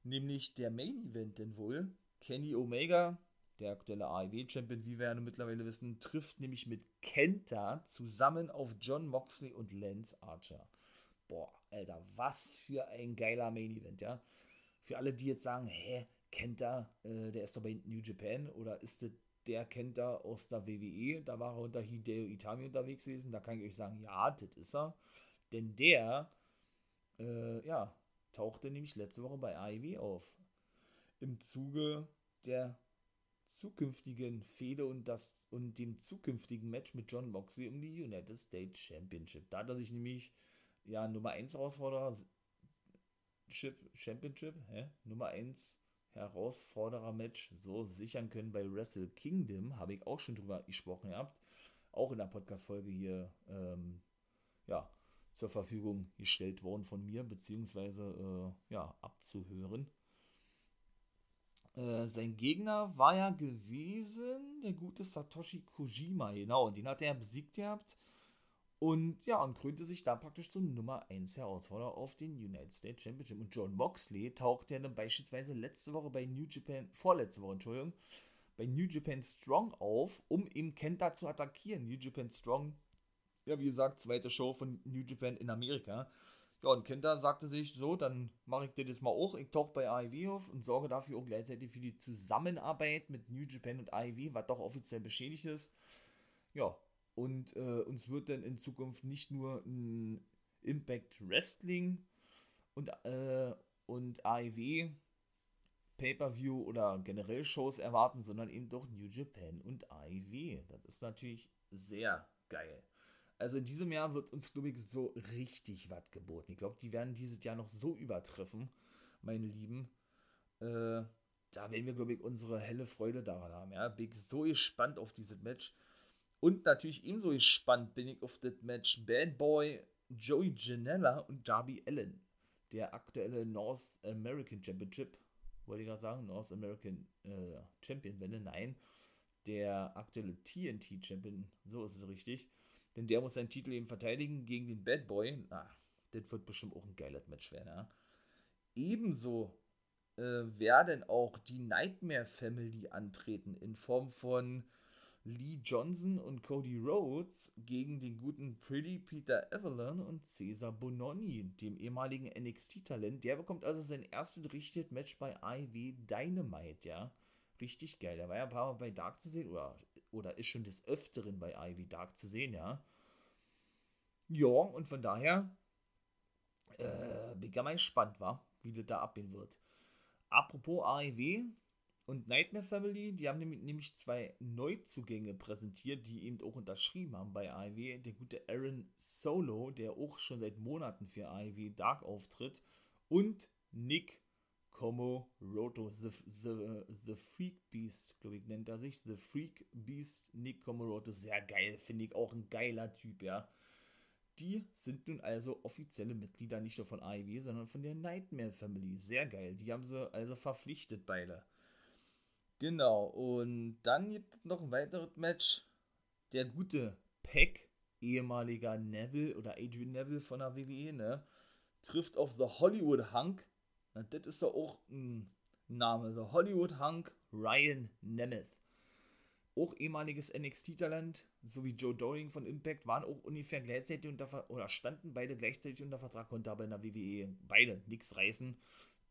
S1: nämlich der Main Event denn wohl. Kenny Omega, der aktuelle AEW-Champion, wie wir ja mittlerweile wissen, trifft nämlich mit Kenta zusammen auf John Moxley und Lance Archer. Boah, Alter, was für ein geiler Main Event, ja. Für alle, die jetzt sagen, hä, kennt er, äh, der ist doch bei New Japan oder ist das der kennt er aus der WWE, da war er unter Hideo Itami unterwegs gewesen, da kann ich euch sagen, ja, das ist er. Denn der, äh, ja, tauchte nämlich letzte Woche bei AEW auf. Im Zuge der zukünftigen Fehde und, das, und dem zukünftigen Match mit John Moxley um die United States Championship. Da hat er sich nämlich ja, Nummer 1 Herausforderer Chip, Championship, hä? Nummer 1 Herausforderer-Match so sichern können bei Wrestle Kingdom, habe ich auch schon drüber gesprochen gehabt, auch in der Podcast-Folge hier, ähm, ja, zur Verfügung gestellt worden von mir, beziehungsweise, äh, ja, abzuhören. Äh, sein Gegner war ja gewesen, der gute Satoshi Kojima, genau, und den hat er besiegt gehabt. Und ja, und krönte sich da praktisch zum Nummer 1 Herausforderer auf den United States Championship. Und John Moxley tauchte ja dann beispielsweise letzte Woche bei New Japan, vorletzte Woche, Entschuldigung, bei New Japan Strong auf, um eben Kenta zu attackieren. New Japan Strong, ja, wie gesagt, zweite Show von New Japan in Amerika. Ja, und Kenta sagte sich, so, dann mache ich das jetzt mal auch. Ich tauche bei AEW auf und sorge dafür auch gleichzeitig für die Zusammenarbeit mit New Japan und AEW, was doch offiziell beschädigt ist. Ja, und äh, uns wird dann in Zukunft nicht nur ein Impact Wrestling und, äh, und AEW Pay-Per-View oder generell Shows erwarten, sondern eben doch New Japan und AEW. Das ist natürlich sehr geil. Also in diesem Jahr wird uns, glaube ich, so richtig was geboten. Ich glaube, die werden dieses Jahr noch so übertreffen, meine Lieben. Äh, da werden wir, glaube ich, unsere helle Freude daran haben. Ja, bin ich so gespannt auf dieses Match. Und natürlich ebenso gespannt bin ich auf das Match Bad Boy Joey Janella und Darby Allen. Der aktuelle North American Championship, wollte ich gerade sagen, North American äh, Champion, wenn nein, der aktuelle TNT Champion, so ist es richtig. Denn der muss seinen Titel eben verteidigen gegen den Bad Boy. Na, das wird bestimmt auch ein geiles Match werden, ja. Ebenso äh, werden auch die Nightmare Family antreten in Form von Lee Johnson und Cody Rhodes gegen den guten Pretty Peter Evelyn und Cesar Bononi, dem ehemaligen NXT-Talent. Der bekommt also sein erstes richtiges Match bei IW Dynamite, ja. Richtig geil. Der war ja ein paar Mal bei Dark zu sehen, oder oder ist schon des Öfteren bei Ivy Dark zu sehen, ja. Ja, und von daher äh, bin ich ja mal gespannt, war, wie das da abgehen wird. Apropos AEW und Nightmare Family, die haben nämlich zwei Neuzugänge präsentiert, die eben auch unterschrieben haben bei AEW. Der gute Aaron Solo, der auch schon seit Monaten für AEW Dark auftritt, und Nick Komoroto, the, the, the Freak Beast, glaube ich, nennt er sich. The Freak Beast Nick Komoroto, sehr geil, finde ich auch ein geiler Typ, ja. Die sind nun also offizielle Mitglieder nicht nur von AEW, sondern von der Nightmare Family. Sehr geil. Die haben sie also verpflichtet, beide. Genau, und dann gibt es noch ein weiteres Match. Der gute Peck, ehemaliger Neville oder Adrian Neville von der WWE, ne, trifft auf The Hollywood Hunk. Na, das ist ja auch ein Name. The Hollywood Hunk Ryan Nemeth auch ehemaliges NXT-Talent, sowie Joe Doring von Impact, waren auch ungefähr gleichzeitig unter oder standen beide gleichzeitig unter Vertrag, konnte aber in der WWE beide nichts reißen.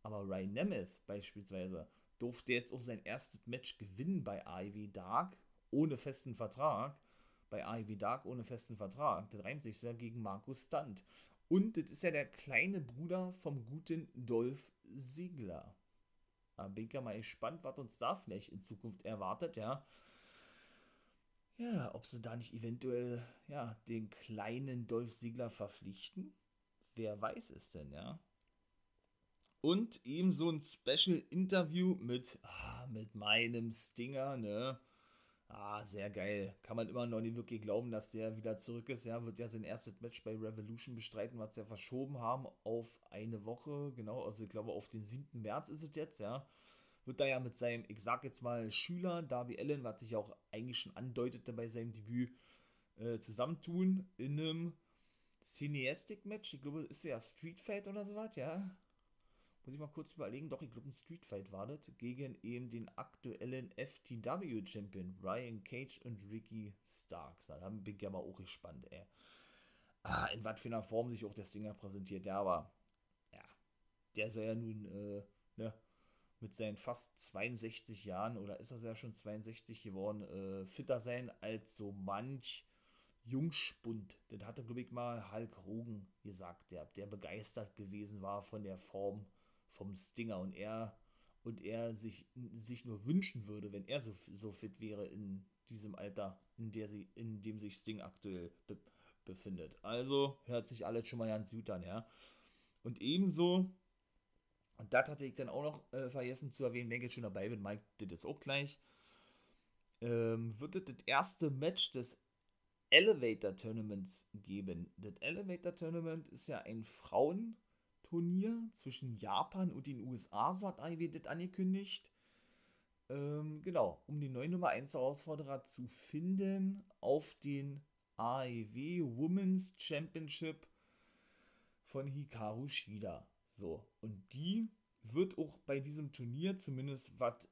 S1: Aber Ryan Nemeth beispielsweise durfte jetzt auch sein erstes Match gewinnen bei AEW Dark ohne festen Vertrag. Bei AEW Dark ohne festen Vertrag. Das reimt sich gegen Markus Stunt. Und das ist ja der kleine Bruder vom guten Dolph Ziggler. Da bin ich ja mal gespannt, was uns da vielleicht in Zukunft erwartet, ja ja, ob sie da nicht eventuell, ja, den kleinen Dolph Ziegler verpflichten. Wer weiß es denn, ja? Und ebenso ein Special-Interview mit, ah, mit meinem Stinger, ne? Ah, sehr geil. Kann man immer noch nicht wirklich glauben, dass der wieder zurück ist. Ja, wird ja sein erstes Match bei Revolution bestreiten, was sie ja verschoben haben auf eine Woche. Genau, also ich glaube auf den 7. März ist es jetzt, ja wird da ja mit seinem, ich sag jetzt mal, Schüler Darby Allen, was sich ja auch eigentlich schon andeutete bei seinem Debüt, äh, zusammentun in einem Cineastic-Match. Ich glaube, ist ja Street Fight oder sowas, ja. Muss ich mal kurz überlegen. Doch, ich glaube, ein Street Fight war das. Gegen eben den aktuellen FTW-Champion Ryan Cage und Ricky Starks. Da bin ich ja mal auch gespannt, ey. Ah, in was für einer Form sich auch der Stinger präsentiert. Ja, aber, ja, der soll ja nun, äh, ne, mit seinen fast 62 Jahren, oder ist er ja schon 62 geworden, äh, fitter sein als so manch Jungspund. Das hatte, glaube ich, mal Hulk Hogan gesagt, der, der begeistert gewesen war von der Form vom Stinger und er und er sich, sich nur wünschen würde, wenn er so, so fit wäre in diesem Alter, in, der sie, in dem sich Sting aktuell be befindet. Also hört sich alles schon mal ganz gut an, ja. Und ebenso und das hatte ich dann auch noch äh, vergessen zu erwähnen, wenn ich jetzt schon dabei bin, Mike das ist auch gleich. Ähm, wird es das erste Match des Elevator Tournaments geben. Das Elevator Tournament ist ja ein Frauenturnier zwischen Japan und den USA, so hat AEW das angekündigt. Ähm, genau, um die neue Nummer 1 Herausforderer zu finden auf den AEW Women's Championship von Hikaru Shida. So, und die wird auch bei diesem Turnier, zumindest was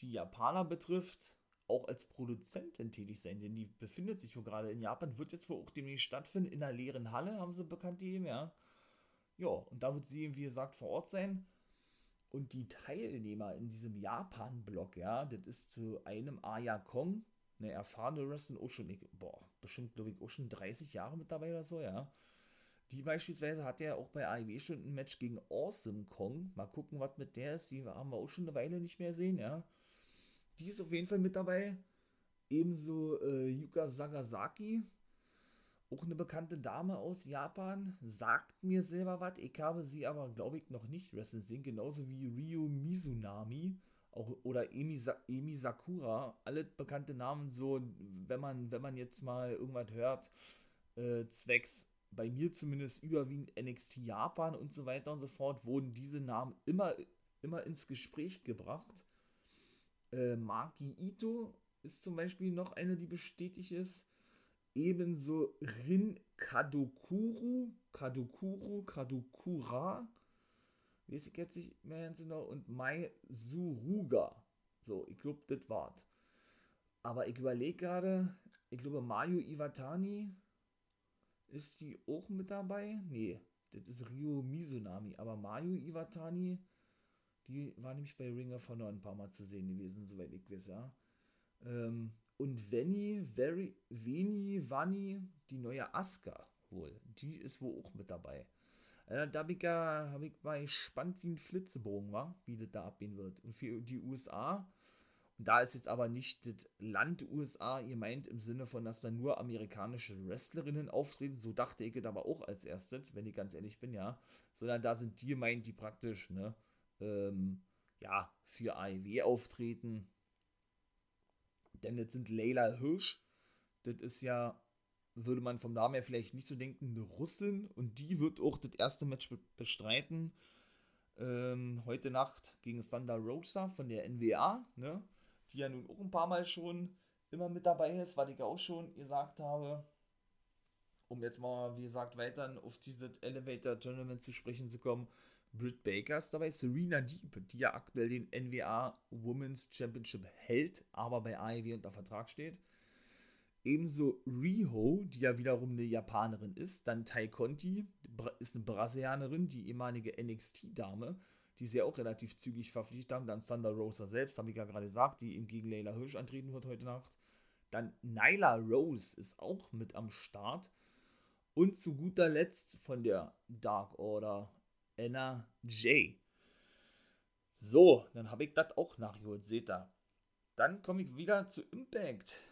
S1: die Japaner betrifft, auch als Produzentin tätig sein, denn die befindet sich wohl gerade in Japan, wird jetzt wohl auch demnächst stattfinden, in einer leeren Halle, haben sie bekannt gegeben, ja. Ja, und da wird sie, wie gesagt, vor Ort sein. Und die Teilnehmer in diesem Japan-Block, ja, das ist zu einem Aya Kong, eine erfahrene Wrestlerin, auch schon, boah, bestimmt, glaube ich, auch schon 30 Jahre mit dabei oder so, ja. Die beispielsweise hat ja auch bei AEW schon ein Match gegen Awesome Kong. Mal gucken, was mit der ist. Die haben wir auch schon eine Weile nicht mehr sehen, ja. Die ist auf jeden Fall mit dabei. Ebenso äh, Yuka Sagasaki. Auch eine bekannte Dame aus Japan. Sagt mir selber was. Ich habe sie aber, glaube ich, noch nicht wrestlen sehen. Genauso wie Ryu Mizunami. Auch, oder Emi, Sa Emi Sakura. Alle bekannte Namen, so, wenn man, wenn man jetzt mal irgendwas hört, äh, zwecks bei mir zumindest überwiegend NXT Japan und so weiter und so fort, wurden diese Namen immer, immer ins Gespräch gebracht. Äh, Maki Ito ist zum Beispiel noch eine, die bestätigt ist. Ebenso Rin Kadokuru, Kadokuru, Kadokura, weiß ich jetzt nicht mehr ganz genau, und Mai Suruga. So, ich glaube, das war's. Aber ich überlege gerade, ich glaube, Mayu Iwatani ist die auch mit dabei? Nee, das ist Ryo Mizunami. Aber Mayu Iwatani, die war nämlich bei Ring of Honor ein paar Mal zu sehen gewesen, soweit ich weiß, ja. Ähm, und Venny, Very, Veni, Vanni, die neue Aska wohl. Die ist wohl auch mit dabei. Äh, da habe ich, ja, hab ich mal gespannt wie ein Flitzebogen war, wie das da abgehen wird. Und für die USA, und da ist jetzt aber nicht das Land USA ihr meint im Sinne von, dass da nur amerikanische Wrestlerinnen auftreten, so dachte ich es aber auch als erstes, wenn ich ganz ehrlich bin, ja. Sondern da sind die meint, die praktisch, ne, ähm, ja, für AEW auftreten. Denn das sind Leila Hirsch. Das ist ja würde man vom Namen her vielleicht nicht so denken, eine Russin und die wird auch das erste Match bestreiten. Ähm, heute Nacht gegen Thunder Rosa von der NWA, ne? die ja nun auch ein paar Mal schon immer mit dabei ist, was ich auch schon gesagt habe. Um jetzt mal, wie gesagt, weiter auf dieses Elevator Tournament zu sprechen zu kommen. Britt Baker ist dabei, Serena Deep, die ja aktuell den NWA Women's Championship hält, aber bei AEW unter Vertrag steht. Ebenso Riho, die ja wiederum eine Japanerin ist. Dann Tai Conti, ist eine Brasilianerin, die ehemalige NXT-Dame, die sie ja auch relativ zügig verpflichtet haben. Dann Thunder Rosa selbst, habe ich ja gerade gesagt, die ihm gegen Leila Hirsch antreten wird heute Nacht. Dann Nyla Rose ist auch mit am Start. Und zu guter Letzt von der Dark Order Anna J. So, dann habe ich das auch nachgeholt, seht ihr. Dann komme ich wieder zu Impact.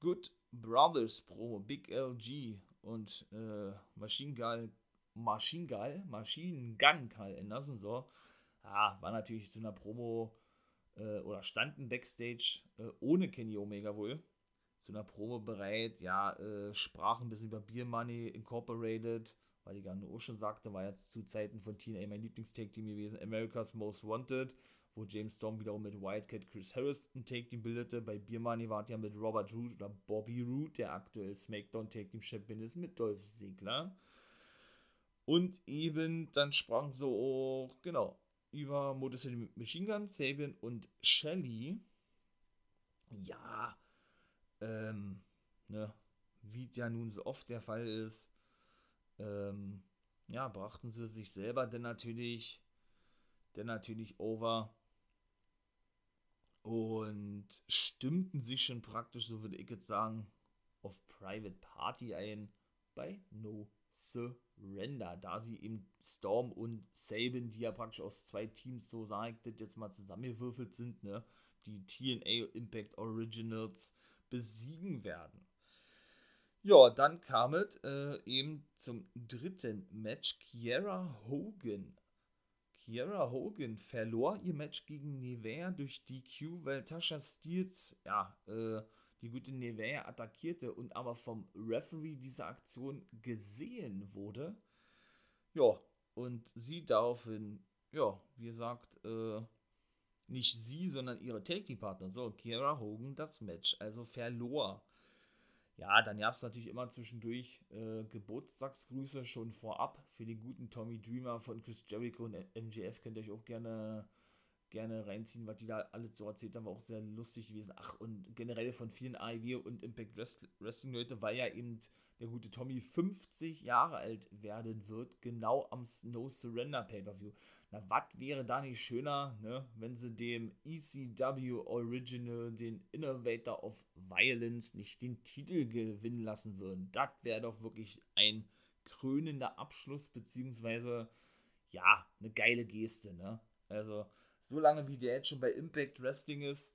S1: Good Brothers Promo, Big LG und äh, Machine Gun, Machine Gun, Machine Gun Karl Anderson, so. Ja, war natürlich zu einer Promo äh, oder standen Backstage äh, ohne Kenny Omega wohl zu einer Promo bereit, ja, äh, sprach ein bisschen über Beer Money Incorporated, weil ich gerade auch schon sagte, war jetzt zu Zeiten von TNA mein Lieblingstag-Team gewesen, America's Most Wanted wo James Storm wiederum mit Wildcat Chris Harris ein Take Team bildete. Bei Beer Money war ja mit Robert Root oder Bobby Root, der aktuell SmackDown Take Team Champion ist, mit Dolph Ziggler. Und eben dann sprachen sie auch, genau, über Motor City Machine Gun, Sabian und Shelly. Ja, ähm, ne, wie es ja nun so oft der Fall ist, ähm, ja, brachten sie sich selber denn natürlich, denn natürlich over und stimmten sich schon praktisch, so würde ich jetzt sagen, auf Private Party ein bei No Surrender, da sie eben Storm und Sabin, die ja praktisch aus zwei Teams, so sagt jetzt mal zusammengewürfelt sind, ne, die TNA Impact Originals besiegen werden. Ja, dann kam es äh, eben zum dritten Match. Kiera Hogan Kiera Hogan verlor ihr Match gegen Nevea durch DQ, weil Tasha Steels, ja, äh, die gute Nevea attackierte und aber vom Referee diese Aktion gesehen wurde. Ja, und sie daraufhin, ja, wie gesagt, äh, nicht sie, sondern ihre Take-Team-Partner, so, Kiera Hogan das Match also verlor. Ja, dann gab es natürlich immer zwischendurch äh, Geburtstagsgrüße schon vorab für den guten Tommy Dreamer von Chris Jericho und MJF. Könnt ihr euch auch gerne, gerne reinziehen, was die da alle so erzählt haben, war auch sehr lustig gewesen. Ach, und generell von vielen AEW und Impact Wrestling-Leute, weil ja eben der gute Tommy 50 Jahre alt werden wird, genau am No Surrender Pay-Per-View. Na, was wäre da nicht schöner, ne, wenn sie dem ECW Original, den Innovator of Violence, nicht den Titel gewinnen lassen würden? Das wäre doch wirklich ein krönender Abschluss, beziehungsweise, ja, eine geile Geste, ne? Also, so lange wie der jetzt schon bei Impact Wrestling ist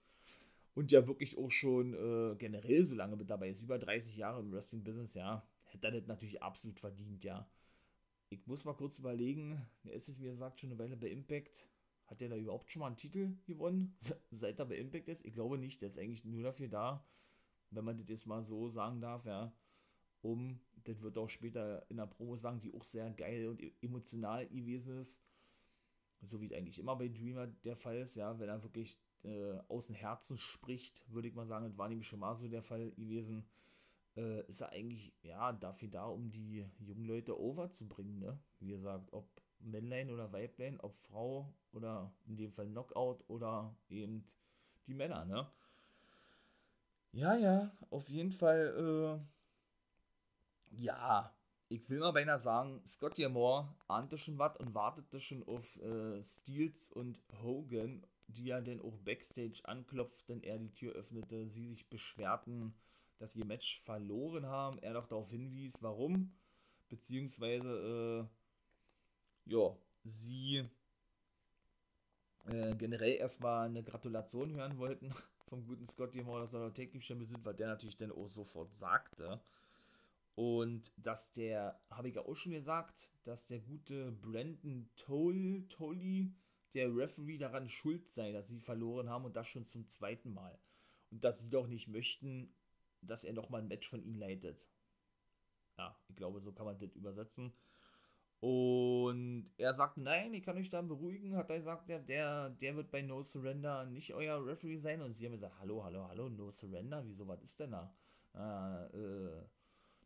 S1: und ja wirklich auch schon äh, generell so lange mit dabei ist, über 30 Jahre im Wrestling-Business, ja, hätte er das natürlich absolut verdient, ja ich muss mal kurz überlegen, er ist jetzt, wie gesagt, schon eine Weile bei Impact. Hat er da überhaupt schon mal einen Titel gewonnen, seit er bei Impact ist? Ich glaube nicht, der ist eigentlich nur dafür da, wenn man das jetzt mal so sagen darf, ja, um, das wird auch später in der Promo sagen, die auch sehr geil und e-, emotional gewesen ist, so wie eigentlich immer bei Dreamer der Fall ist, ja, wenn er wirklich äh, aus dem Herzen spricht, würde ich mal sagen, das war nämlich schon mal so der Fall gewesen äh, ist er eigentlich, ja, dafür da, um die jungen Leute overzubringen, ne? Wie gesagt, ob Männlein oder Weiblein, ob Frau oder in dem Fall Knockout oder eben die Männer, ne? Ja, ja, auf jeden Fall, äh, ja, ich will mal beinahe sagen, Scott Moore ahnte schon was und wartete schon auf äh, Steels und Hogan, die ja dann auch Backstage anklopften, er die Tür öffnete, sie sich beschwerten, dass sie ihr Match verloren haben, er doch darauf hinwies, warum, beziehungsweise, äh, ja, sie äh, generell erstmal eine Gratulation hören wollten vom guten Scott Moore, dass er Take Champion sind, weil der natürlich dann auch sofort sagte. Und dass der, habe ich ja auch schon gesagt, dass der gute Brandon Toll, Tolly, der Referee daran schuld sei, dass sie verloren haben und das schon zum zweiten Mal. Und dass sie doch nicht möchten, dass er nochmal ein Match von ihnen leitet. Ja, ich glaube, so kann man das übersetzen. Und er sagt, nein, ich kann euch dann beruhigen, hat er gesagt, der, der, der wird bei No Surrender nicht euer Referee sein. Und sie haben gesagt, hallo, hallo, hallo, No Surrender, wieso, was ist denn da? Äh, äh,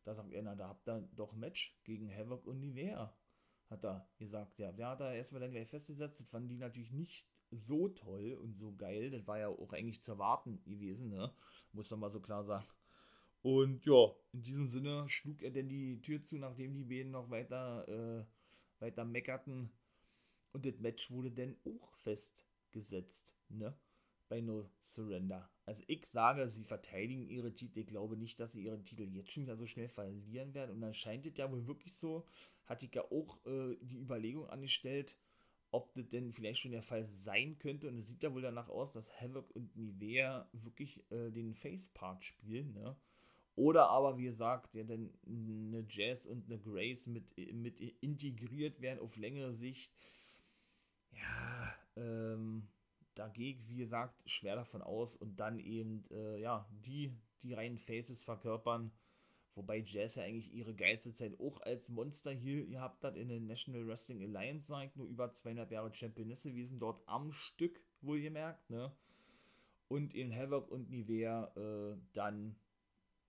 S1: da sagt er, na, da habt ihr doch ein Match gegen Havoc und Nivea. Hat er gesagt, ja. Der hat er erstmal dann gleich festgesetzt. Das fanden die natürlich nicht so toll und so geil. Das war ja auch eigentlich zu erwarten gewesen, ne? Muss man mal so klar sagen. Und ja, in diesem Sinne schlug er denn die Tür zu, nachdem die beiden noch weiter, äh, weiter meckerten. Und das Match wurde dann auch festgesetzt, ne? Bei No Surrender. Also ich sage, sie verteidigen ihre Titel. Ich glaube nicht, dass sie ihren Titel jetzt schon wieder so schnell verlieren werden. Und dann scheint es ja wohl wirklich so, hatte ich ja auch äh, die Überlegung angestellt, ob das denn vielleicht schon der Fall sein könnte. Und es sieht ja wohl danach aus, dass Havoc und Nivea wirklich äh, den Face-Part spielen, ne? Oder aber, wie gesagt, ja, dann eine Jazz und eine Grace mit, mit integriert werden auf längere Sicht. Ja, ähm, dagegen, wie gesagt, schwer davon aus und dann eben, äh, ja, die, die reinen Faces verkörpern. Wobei Jazz ja eigentlich ihre geilste Zeit auch als Monster hier gehabt hat in der National Wrestling Alliance, sagt nur über zweieinhalb Jahre Championesse gewesen, dort am Stück wohlgemerkt, ne? Und in Havoc und Nivea äh, dann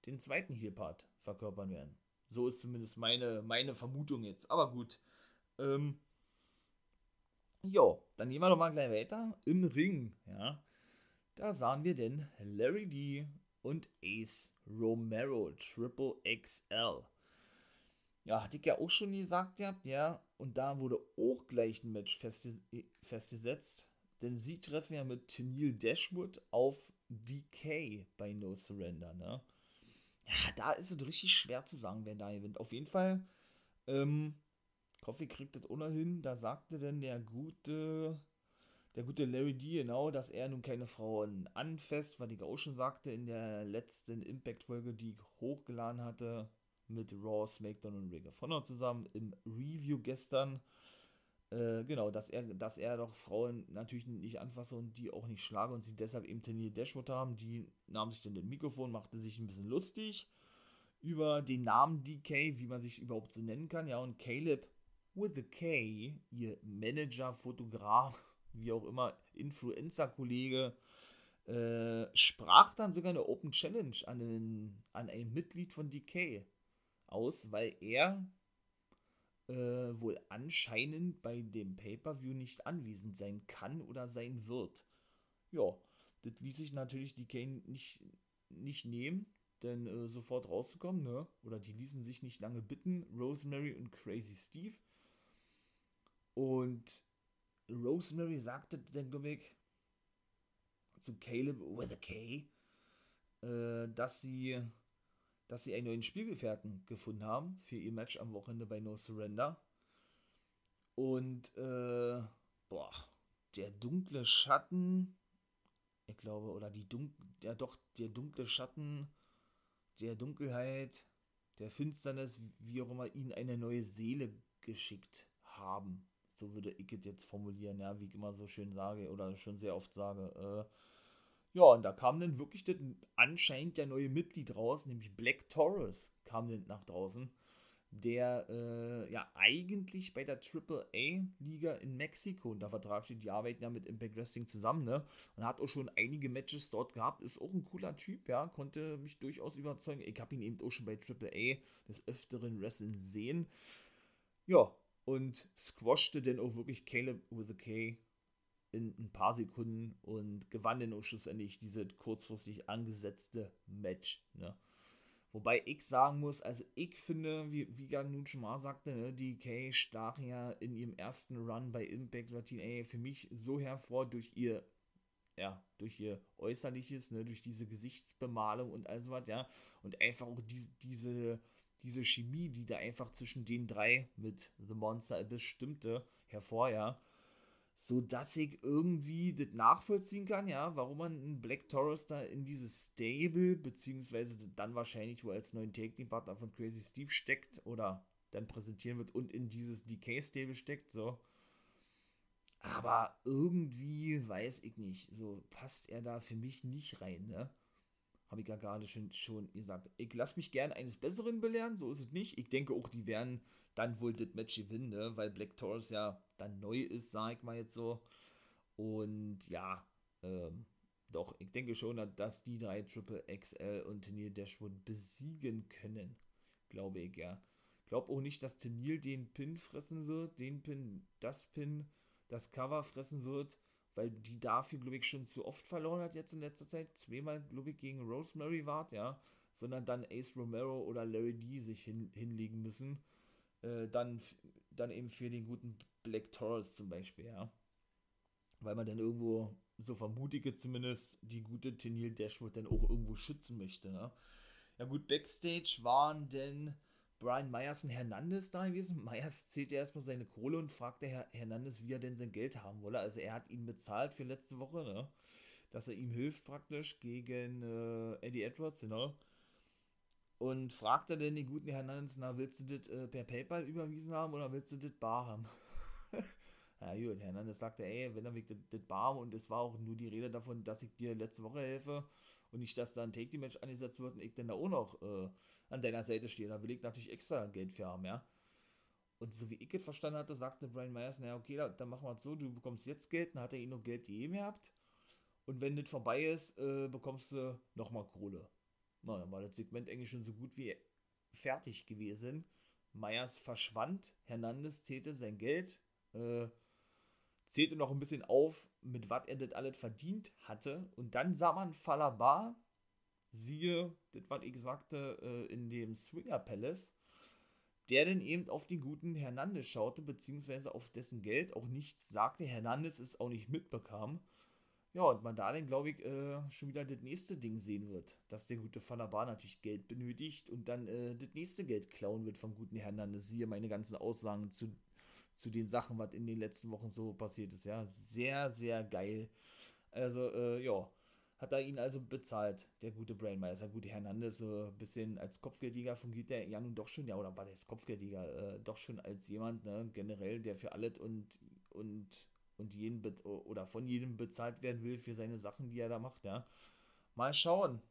S1: den zweiten Heel-Part verkörpern werden. So ist zumindest meine, meine Vermutung jetzt. Aber gut. Ähm, jo, dann gehen wir doch mal gleich weiter. Im Ring, ja. Da sahen wir denn Larry D und Ace Romero, Triple XL. Ja, hatte ich ja auch schon gesagt gehabt, ja. Und da wurde auch gleich ein Match festgesetzt. Denn sie treffen ja mit Neil Dashwood auf DK bei No Surrender, ne? ja, da ist es richtig schwer zu sagen, wer da gewinnt. Auf jeden Fall, ähm, Coffee kriegt das ohnehin. Da sagte denn der gute, der gute Larry D, genau, dass er nun keine Frauen anfasst, weil ich auch schon sagte in der letzten Impact-Folge, die ich hochgeladen hatte, mit Raw, SmackDown und Ring of Honor zusammen im Review gestern. Äh, genau, dass er, dass er doch Frauen natürlich nicht anfasse und die auch nicht schlage und sie deshalb eben Tennille Dashwood haben. Die nahm sich dann das Mikrofon, machte sich ein bisschen lustig über den Namen DK, wie man sich überhaupt so nennen kann. Ja, und Caleb with a K, ihr Manager, Fotograf, wie auch immer, Influencer-Kollege, äh, sprach dann sogar eine Open Challenge an, einen, an ein Mitglied von DK aus, weil er äh, wohl anscheinend bei dem Pay-Per-View nicht anwesend sein kann oder sein wird. Ja, das ließ sich natürlich Kane nicht, nicht nehmen, denn äh, sofort rauszukommen, ne? Oder die ließen sich nicht lange bitten, Rosemary und Crazy Steve. Und Rosemary sagte glaube ich, zu Caleb with a K, äh, dass sie dass sie einen neuen Spielgefährten gefunden haben für ihr Match am Wochenende bei No Surrender. Und, äh, boah, der dunkle Schatten, ich glaube, oder die dunkle, ja doch, der dunkle Schatten der Dunkelheit, der Finsternis, wie auch immer, ihnen eine neue Seele geschickt haben. So würde ich es jetzt formulieren, ja, wie ich immer so schön sage oder schon sehr oft sage. Äh, ja, und da kam dann wirklich das, anscheinend der neue Mitglied raus, nämlich Black Taurus kam dann nach draußen, der äh, ja eigentlich bei der AAA-Liga in Mexiko unter Vertrag steht. Die arbeiten ja mit Impact Wrestling zusammen, ne? Und hat auch schon einige Matches dort gehabt. Ist auch ein cooler Typ, ja. Konnte mich durchaus überzeugen. Ich habe ihn eben auch schon bei AAA des Öfteren Wrestling sehen. Ja, und squashte dann auch wirklich Caleb with a K in ein paar Sekunden und gewann dann auch schlussendlich dieses kurzfristig angesetzte Match. Ne? Wobei ich sagen muss, also ich finde, wie, wie nun schon mal sagte, ne, die Kay stachen ja in ihrem ersten Run bei Impact oder TNA für mich so hervor durch ihr, ja, durch ihr Äußerliches, ne, durch diese Gesichtsbemalung und all so was, ja, und einfach auch die, diese, diese Chemie, die da einfach zwischen den drei mit The Monster Abyss stimmte, hervor, ja so dass ich irgendwie das nachvollziehen kann, ja, warum man einen Black Taurus da in dieses Stable, beziehungsweise dann wahrscheinlich wohl als neuen Take-Team-Partner von Crazy Steve steckt oder dann präsentieren wird und in dieses DK-Stable steckt, so. Aber irgendwie weiß ich nicht, so passt er da für mich nicht rein, ne? Habe ich ja gerade schon, schon gesagt. Ich lasse mich gerne eines Besseren belehren, so ist es nicht. Ich denke auch, die werden dann wohl das Match gewinnen, ne? weil Black Taurus ja dann neu ist, sag ich mal jetzt so. Und ja, ähm, doch, ich denke schon, dass die drei Triple XL und Tennille Dashwood besiegen können. Glaube ich, ja. Glaube auch nicht, dass Tennille den Pin fressen wird, den Pin, das Pin, das Cover fressen wird, weil die dafür, glaube ich, schon zu oft verloren hat jetzt in letzter Zeit. Zweimal, glaube ich, gegen Rosemary wart, ja. Sondern dann Ace Romero oder Larry D sich hin, hinlegen müssen. Äh, dann, dann eben für den guten Black Taurus zum Beispiel, ja. Weil man dann irgendwo, so vermutige zumindest, die gute Tenil Dashwood dann auch irgendwo schützen möchte, ne? Ja gut, Backstage waren denn Brian Myers und Hernandez da gewesen. Myers zählte erstmal seine Kohle und fragte Herr Hernandez, wie er denn sein Geld haben wolle. Also er hat ihn bezahlt für letzte Woche, ne? Dass er ihm hilft praktisch gegen äh, Eddie Edwards, ne? Und fragte denn den guten Hernandez, na, willst du das äh, per PayPal überwiesen haben oder willst du das bar haben? ja gut, Hernandez sagte, ey, wenn er das, das bar und es war auch nur die Rede davon, dass ich dir letzte Woche helfe und nicht, dass da ein Take-Match angesetzt wird und ich dann da auch noch äh, an deiner Seite stehe, da will ich natürlich extra Geld für haben, ja. Und so wie ich es verstanden hatte, sagte Brian Myers, naja, okay, dann machen wir es so, du bekommst jetzt Geld, dann hat er ihn noch Geld gegeben gehabt. Und wenn das vorbei ist, äh, bekommst du nochmal Kohle. Na, dann war das Segment eigentlich schon so gut wie fertig gewesen. Meyers verschwand, Hernandez zählte sein Geld, äh, zählte noch ein bisschen auf, mit was er das alles verdient hatte. Und dann sah man Falabar, siehe, das, was ich sagte, äh, in dem Swinger Palace, der dann eben auf den guten Hernandez schaute, beziehungsweise auf dessen Geld auch nichts sagte. Hernandez es auch nicht mitbekam. Ja, und man da dann, glaube ich, äh, schon wieder das nächste Ding sehen wird, dass der gute Falabar natürlich Geld benötigt und dann äh, das nächste Geld klauen wird vom guten Hernandez. Siehe meine ganzen Aussagen zu, zu den Sachen, was in den letzten Wochen so passiert ist. Ja, sehr, sehr geil. Also, äh, ja, hat er ihn also bezahlt, der gute Brainmeister. Gute Hernandez, so ein bisschen als Kopfgeldjäger fungiert der ja nun doch schon, ja, oder war der Kopfgeldjäger, äh, doch schon als jemand, ne, generell, der für alles und, und und jeden oder von jedem bezahlt werden will für seine Sachen, die er da macht, ja. Mal schauen.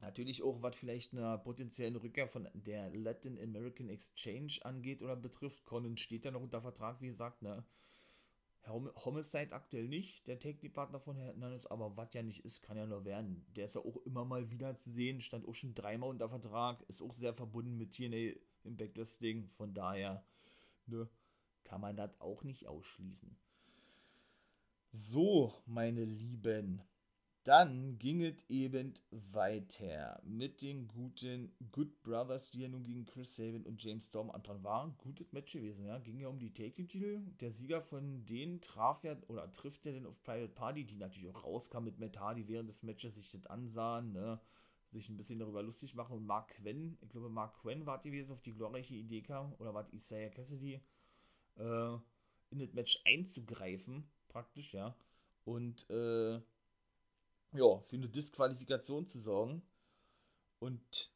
S1: Natürlich auch, was vielleicht eine potenzielle Rückkehr von der Latin American Exchange angeht oder betrifft. Conan steht ja noch unter Vertrag, wie gesagt, ne? Homicide aktuell nicht, der Take-Partner von Hernandez, aber was ja nicht ist, kann ja nur werden. Der ist ja auch immer mal wieder zu sehen, stand auch schon dreimal unter Vertrag, ist auch sehr verbunden mit TNA Impact Wrestling, von daher, ne, kann man das auch nicht ausschließen. So, meine Lieben, dann ging es eben weiter mit den guten Good Brothers, die ja nun gegen Chris Sabin und James Storm antran waren. Gutes Match gewesen, ja. Ging ja um die Take Team Titel. Der Sieger von denen traf ja oder trifft ja dann auf Private Party, die natürlich auch rauskam mit Matt Hardy während des Matches sich das ansahen, ne. Sich ein bisschen darüber lustig machen und Mark Quinn, ich glaube Mark Quinn war die, es auf die glorreiche Idee kam, oder war Isaiah Cassidy, äh, in das Match einzugreifen praktisch, ja. Und äh, ja, für eine Disqualifikation zu sorgen. Und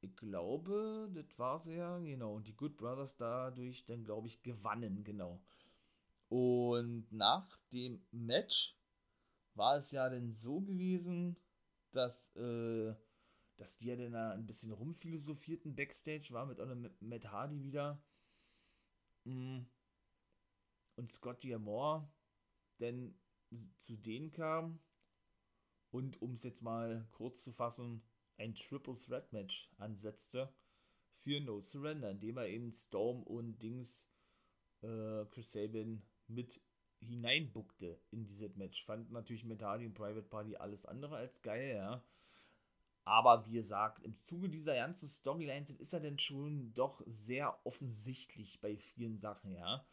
S1: ich glaube, das war es ja, genau. Und die Good Brothers dadurch dann, glaube ich, gewannen, genau. Und nach dem Match war es ja dann so gewesen, dass, äh, dass die ja dann ein bisschen rumphilosophierten Backstage war mit, mit Matt Hardy wieder. Mm und Scott Diamore denn zu denen kam und um es jetzt mal kurz zu fassen, ein Triple Threat Match ansetzte für No Surrender, indem er eben Storm und Dings äh, Chris Sabin mit hineinbuckte in dieses Match. Fand natürlich Hardy und Private Party alles andere als geil, ja. Aber wie gesagt, im Zuge dieser ganzen Storylines ist er denn schon doch sehr offensichtlich bei vielen Sachen, ja.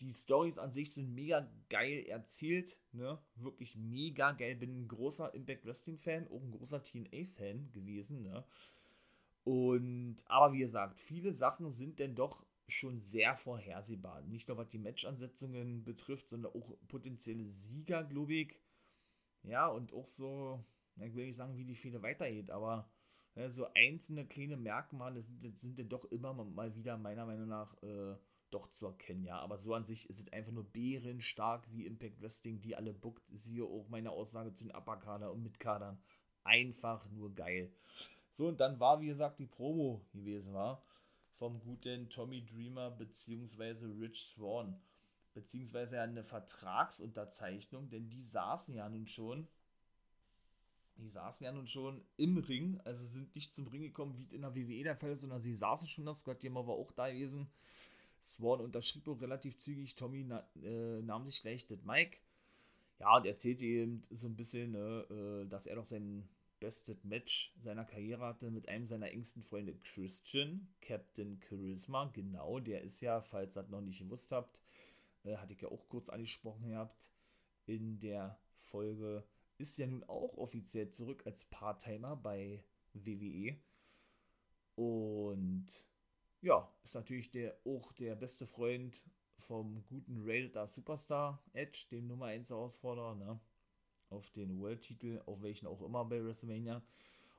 S1: Die Stories an sich sind mega geil erzählt, ne? Wirklich mega geil. Bin ein großer Impact Wrestling Fan, auch ein großer TNA Fan gewesen, ne? Und, aber wie gesagt, viele Sachen sind denn doch schon sehr vorhersehbar. Nicht nur was die Matchansetzungen betrifft, sondern auch potenzielle Sieger, glaube ich. Ja, und auch so, ich will nicht sagen, wie die Fehde weitergeht, aber ja, so einzelne kleine Merkmale sind, sind doch immer mal wieder meiner Meinung nach äh, doch zu erkennen, ja. Aber so an sich ist es einfach nur bärenstark wie Impact Wrestling, die alle bookt. Siehe auch meine Aussage zu den Upper-Kader und Mid-Kadern. Einfach nur geil. So, und dann war, wie gesagt, die Promo gewesen, war vom guten Tommy Dreamer beziehungsweise Rich Swan. Beziehungsweise eine Vertragsunterzeichnung, denn die saßen ja nun schon die saßen ja nun schon im Ring, also sind nicht zum Ring gekommen, wie in der WWE der Fall ist, sondern sie saßen schon, das Scott Jammer war auch da gewesen. Swan unterschrieb auch relativ zügig, Tommy na, äh, nahm sich gleich das Mike. Ja, und erzählte ihm so ein bisschen, ne, äh, dass er doch sein bestes Match seiner Karriere hatte mit einem seiner engsten Freunde, Christian, Captain Charisma. Genau, der ist ja, falls ihr das noch nicht gewusst habt, äh, hatte ich ja auch kurz angesprochen gehabt in der Folge ist ja nun auch offiziell zurück als Part-Timer bei WWE. Und ja, ist natürlich der, auch der beste Freund vom guten Rated Superstar Edge, dem Nummer 1 Herausforderer, ne? Auf den World-Titel, auf welchen auch immer bei WrestleMania.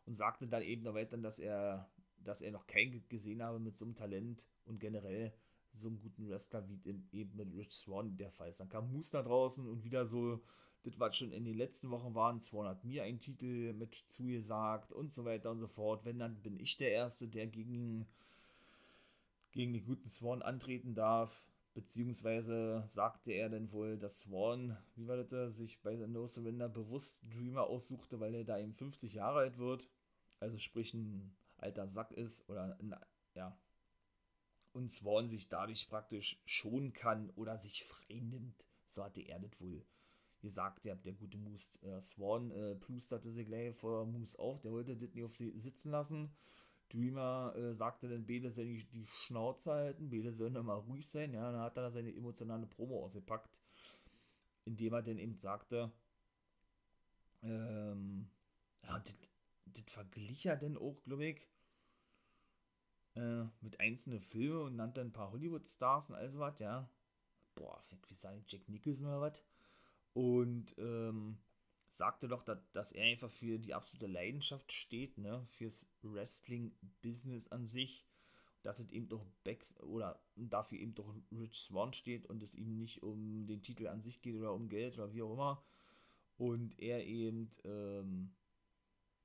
S1: Und sagte dann eben noch weiter, dass er, dass er noch keinen gesehen habe mit so einem Talent und generell so einen guten Wrestler wie eben mit Rich Swan der Fall ist. Dann kam Moose da draußen und wieder so das was schon in den letzten Wochen waren, Swan hat mir einen Titel mit zugesagt und so weiter und so fort. Wenn, dann bin ich der Erste, der gegen, gegen den guten Swan antreten darf. Beziehungsweise sagte er dann wohl, dass Swan, wie war das, sich bei No Surrender bewusst Dreamer aussuchte, weil er da eben 50 Jahre alt wird. Also sprich ein alter Sack ist oder ein, ja. Und Swan sich dadurch praktisch schonen kann oder sich frei nimmt. So hatte er das wohl gesagt, der, der gute Moose äh, Swan äh, plusterte sich gleich vor Moose auf, der wollte das nicht auf sie sitzen lassen. Dreamer äh, sagte dann, Bede soll die, die Schnauze halten, Bede soll mal ruhig sein, ja, dann hat er seine emotionale Promo ausgepackt, indem er dann eben sagte, ähm, ja, das, verglich er dann auch, glaube ich, äh, mit einzelnen Filmen und nannte ein paar Hollywood-Stars und alles was, ja. Boah, wie sagen Jack Nicholson oder was? Und ähm, sagte doch, dass, dass, er einfach für die absolute Leidenschaft steht, ne, fürs Wrestling-Business an sich. Dass es eben doch Becks oder dafür eben doch Rich Swan steht und es ihm nicht um den Titel an sich geht oder um Geld oder wie auch immer. Und er eben, ähm,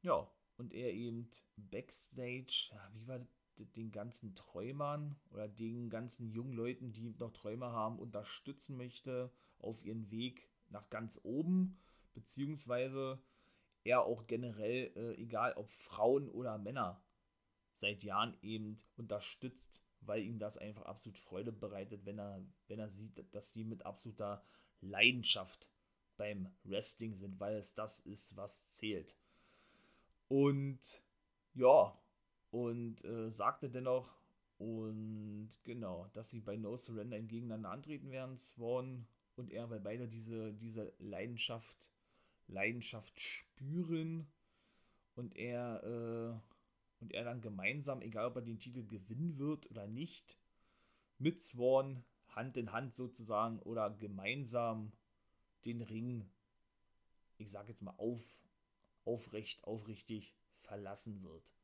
S1: ja, und er eben Backstage, wie war das, den ganzen Träumern oder den ganzen jungen Leuten, die noch Träume haben, unterstützen möchte auf ihren Weg nach ganz oben, beziehungsweise er auch generell, äh, egal ob Frauen oder Männer, seit Jahren eben unterstützt, weil ihm das einfach absolut Freude bereitet, wenn er, wenn er sieht, dass die mit absoluter Leidenschaft beim Wrestling sind, weil es das ist, was zählt. Und ja, und äh, sagte dennoch, und genau, dass sie bei No Surrender gegeneinander antreten werden, Swan und er, weil beide diese, diese Leidenschaft, Leidenschaft spüren und er, äh, und er dann gemeinsam, egal ob er den Titel gewinnen wird oder nicht, mit Swan Hand in Hand sozusagen oder gemeinsam den Ring, ich sag jetzt mal auf, aufrecht, aufrichtig verlassen wird.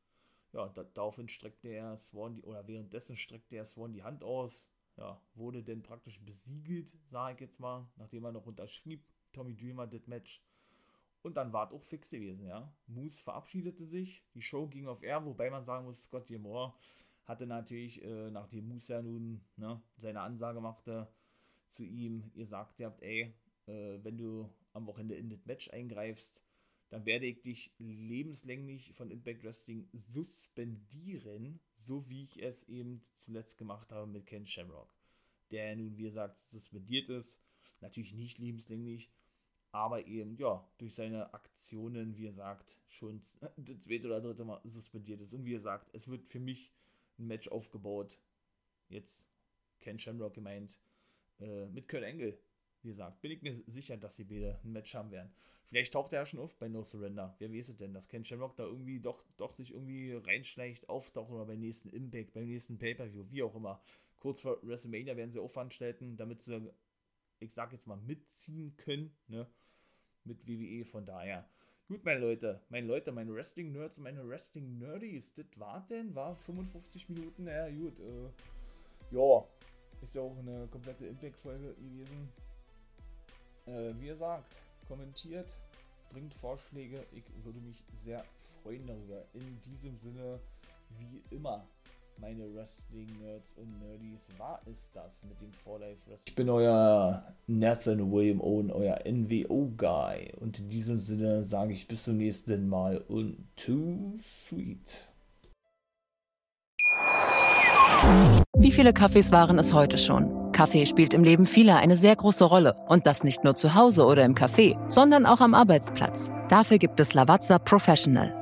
S1: Ja, da, daraufhin streckte er Swan die, oder währenddessen streckte er Swan die Hand aus, ja, wurde denn praktisch besiegelt, sage ich jetzt mal, nachdem er noch unterschrieb, Tommy Dreamer das Match. Und dann war es auch fix gewesen, ja. Moose verabschiedete sich, die Show ging auf Air, wobei man sagen muss, Scott Moore hatte natürlich, äh, nachdem Moose ja nun ne, seine Ansage machte, zu ihm, ihr sagt, ihr habt, ey, äh, wenn du am Wochenende in das Match eingreifst, dann werde ich dich lebenslänglich von Impact Wrestling suspendieren, so wie ich es eben zuletzt gemacht habe mit Ken Shamrock, der nun, wie gesagt, suspendiert ist. Natürlich nicht lebenslänglich, aber eben, ja, durch seine Aktionen, wie er sagt, schon das zweite oder dritte Mal suspendiert ist. Und wie er sagt, es wird für mich ein Match aufgebaut. Jetzt Ken Shamrock gemeint, äh, mit Kurt Engel. Wie gesagt, bin ich mir sicher, dass sie beide ein Match haben werden. Vielleicht taucht er ja schon auf bei No Surrender. Wer weiß es denn, dass Ken Shamrock da irgendwie doch, doch sich irgendwie reinschleicht, auftaucht oder beim nächsten Impact, beim nächsten Pay-Per-View, wie auch immer. Kurz vor WrestleMania werden sie auch veranstalten, damit sie, ich sag jetzt mal, mitziehen können, ne? Mit WWE, von daher. Gut, meine Leute, meine Leute, meine Wrestling-Nerds, meine Wrestling-Nerdies, das war denn, war 55 Minuten, ja gut, äh, ja, ist ja auch eine komplette Impact-Folge gewesen. Äh, wie gesagt, kommentiert, bringt Vorschläge. Ich würde mich sehr freuen darüber. In diesem Sinne, wie immer, meine Wrestling-Nerds und Nerdies, war es das mit dem For Life Wrestling. Ich bin euer Nathan William Owen, euer NWO-Guy. Und in diesem Sinne sage ich bis zum nächsten Mal und too sweet.
S2: Wie viele Kaffees waren es heute schon? Kaffee spielt im Leben vieler eine sehr große Rolle. Und das nicht nur zu Hause oder im Café, sondern auch am Arbeitsplatz. Dafür gibt es Lavazza Professional.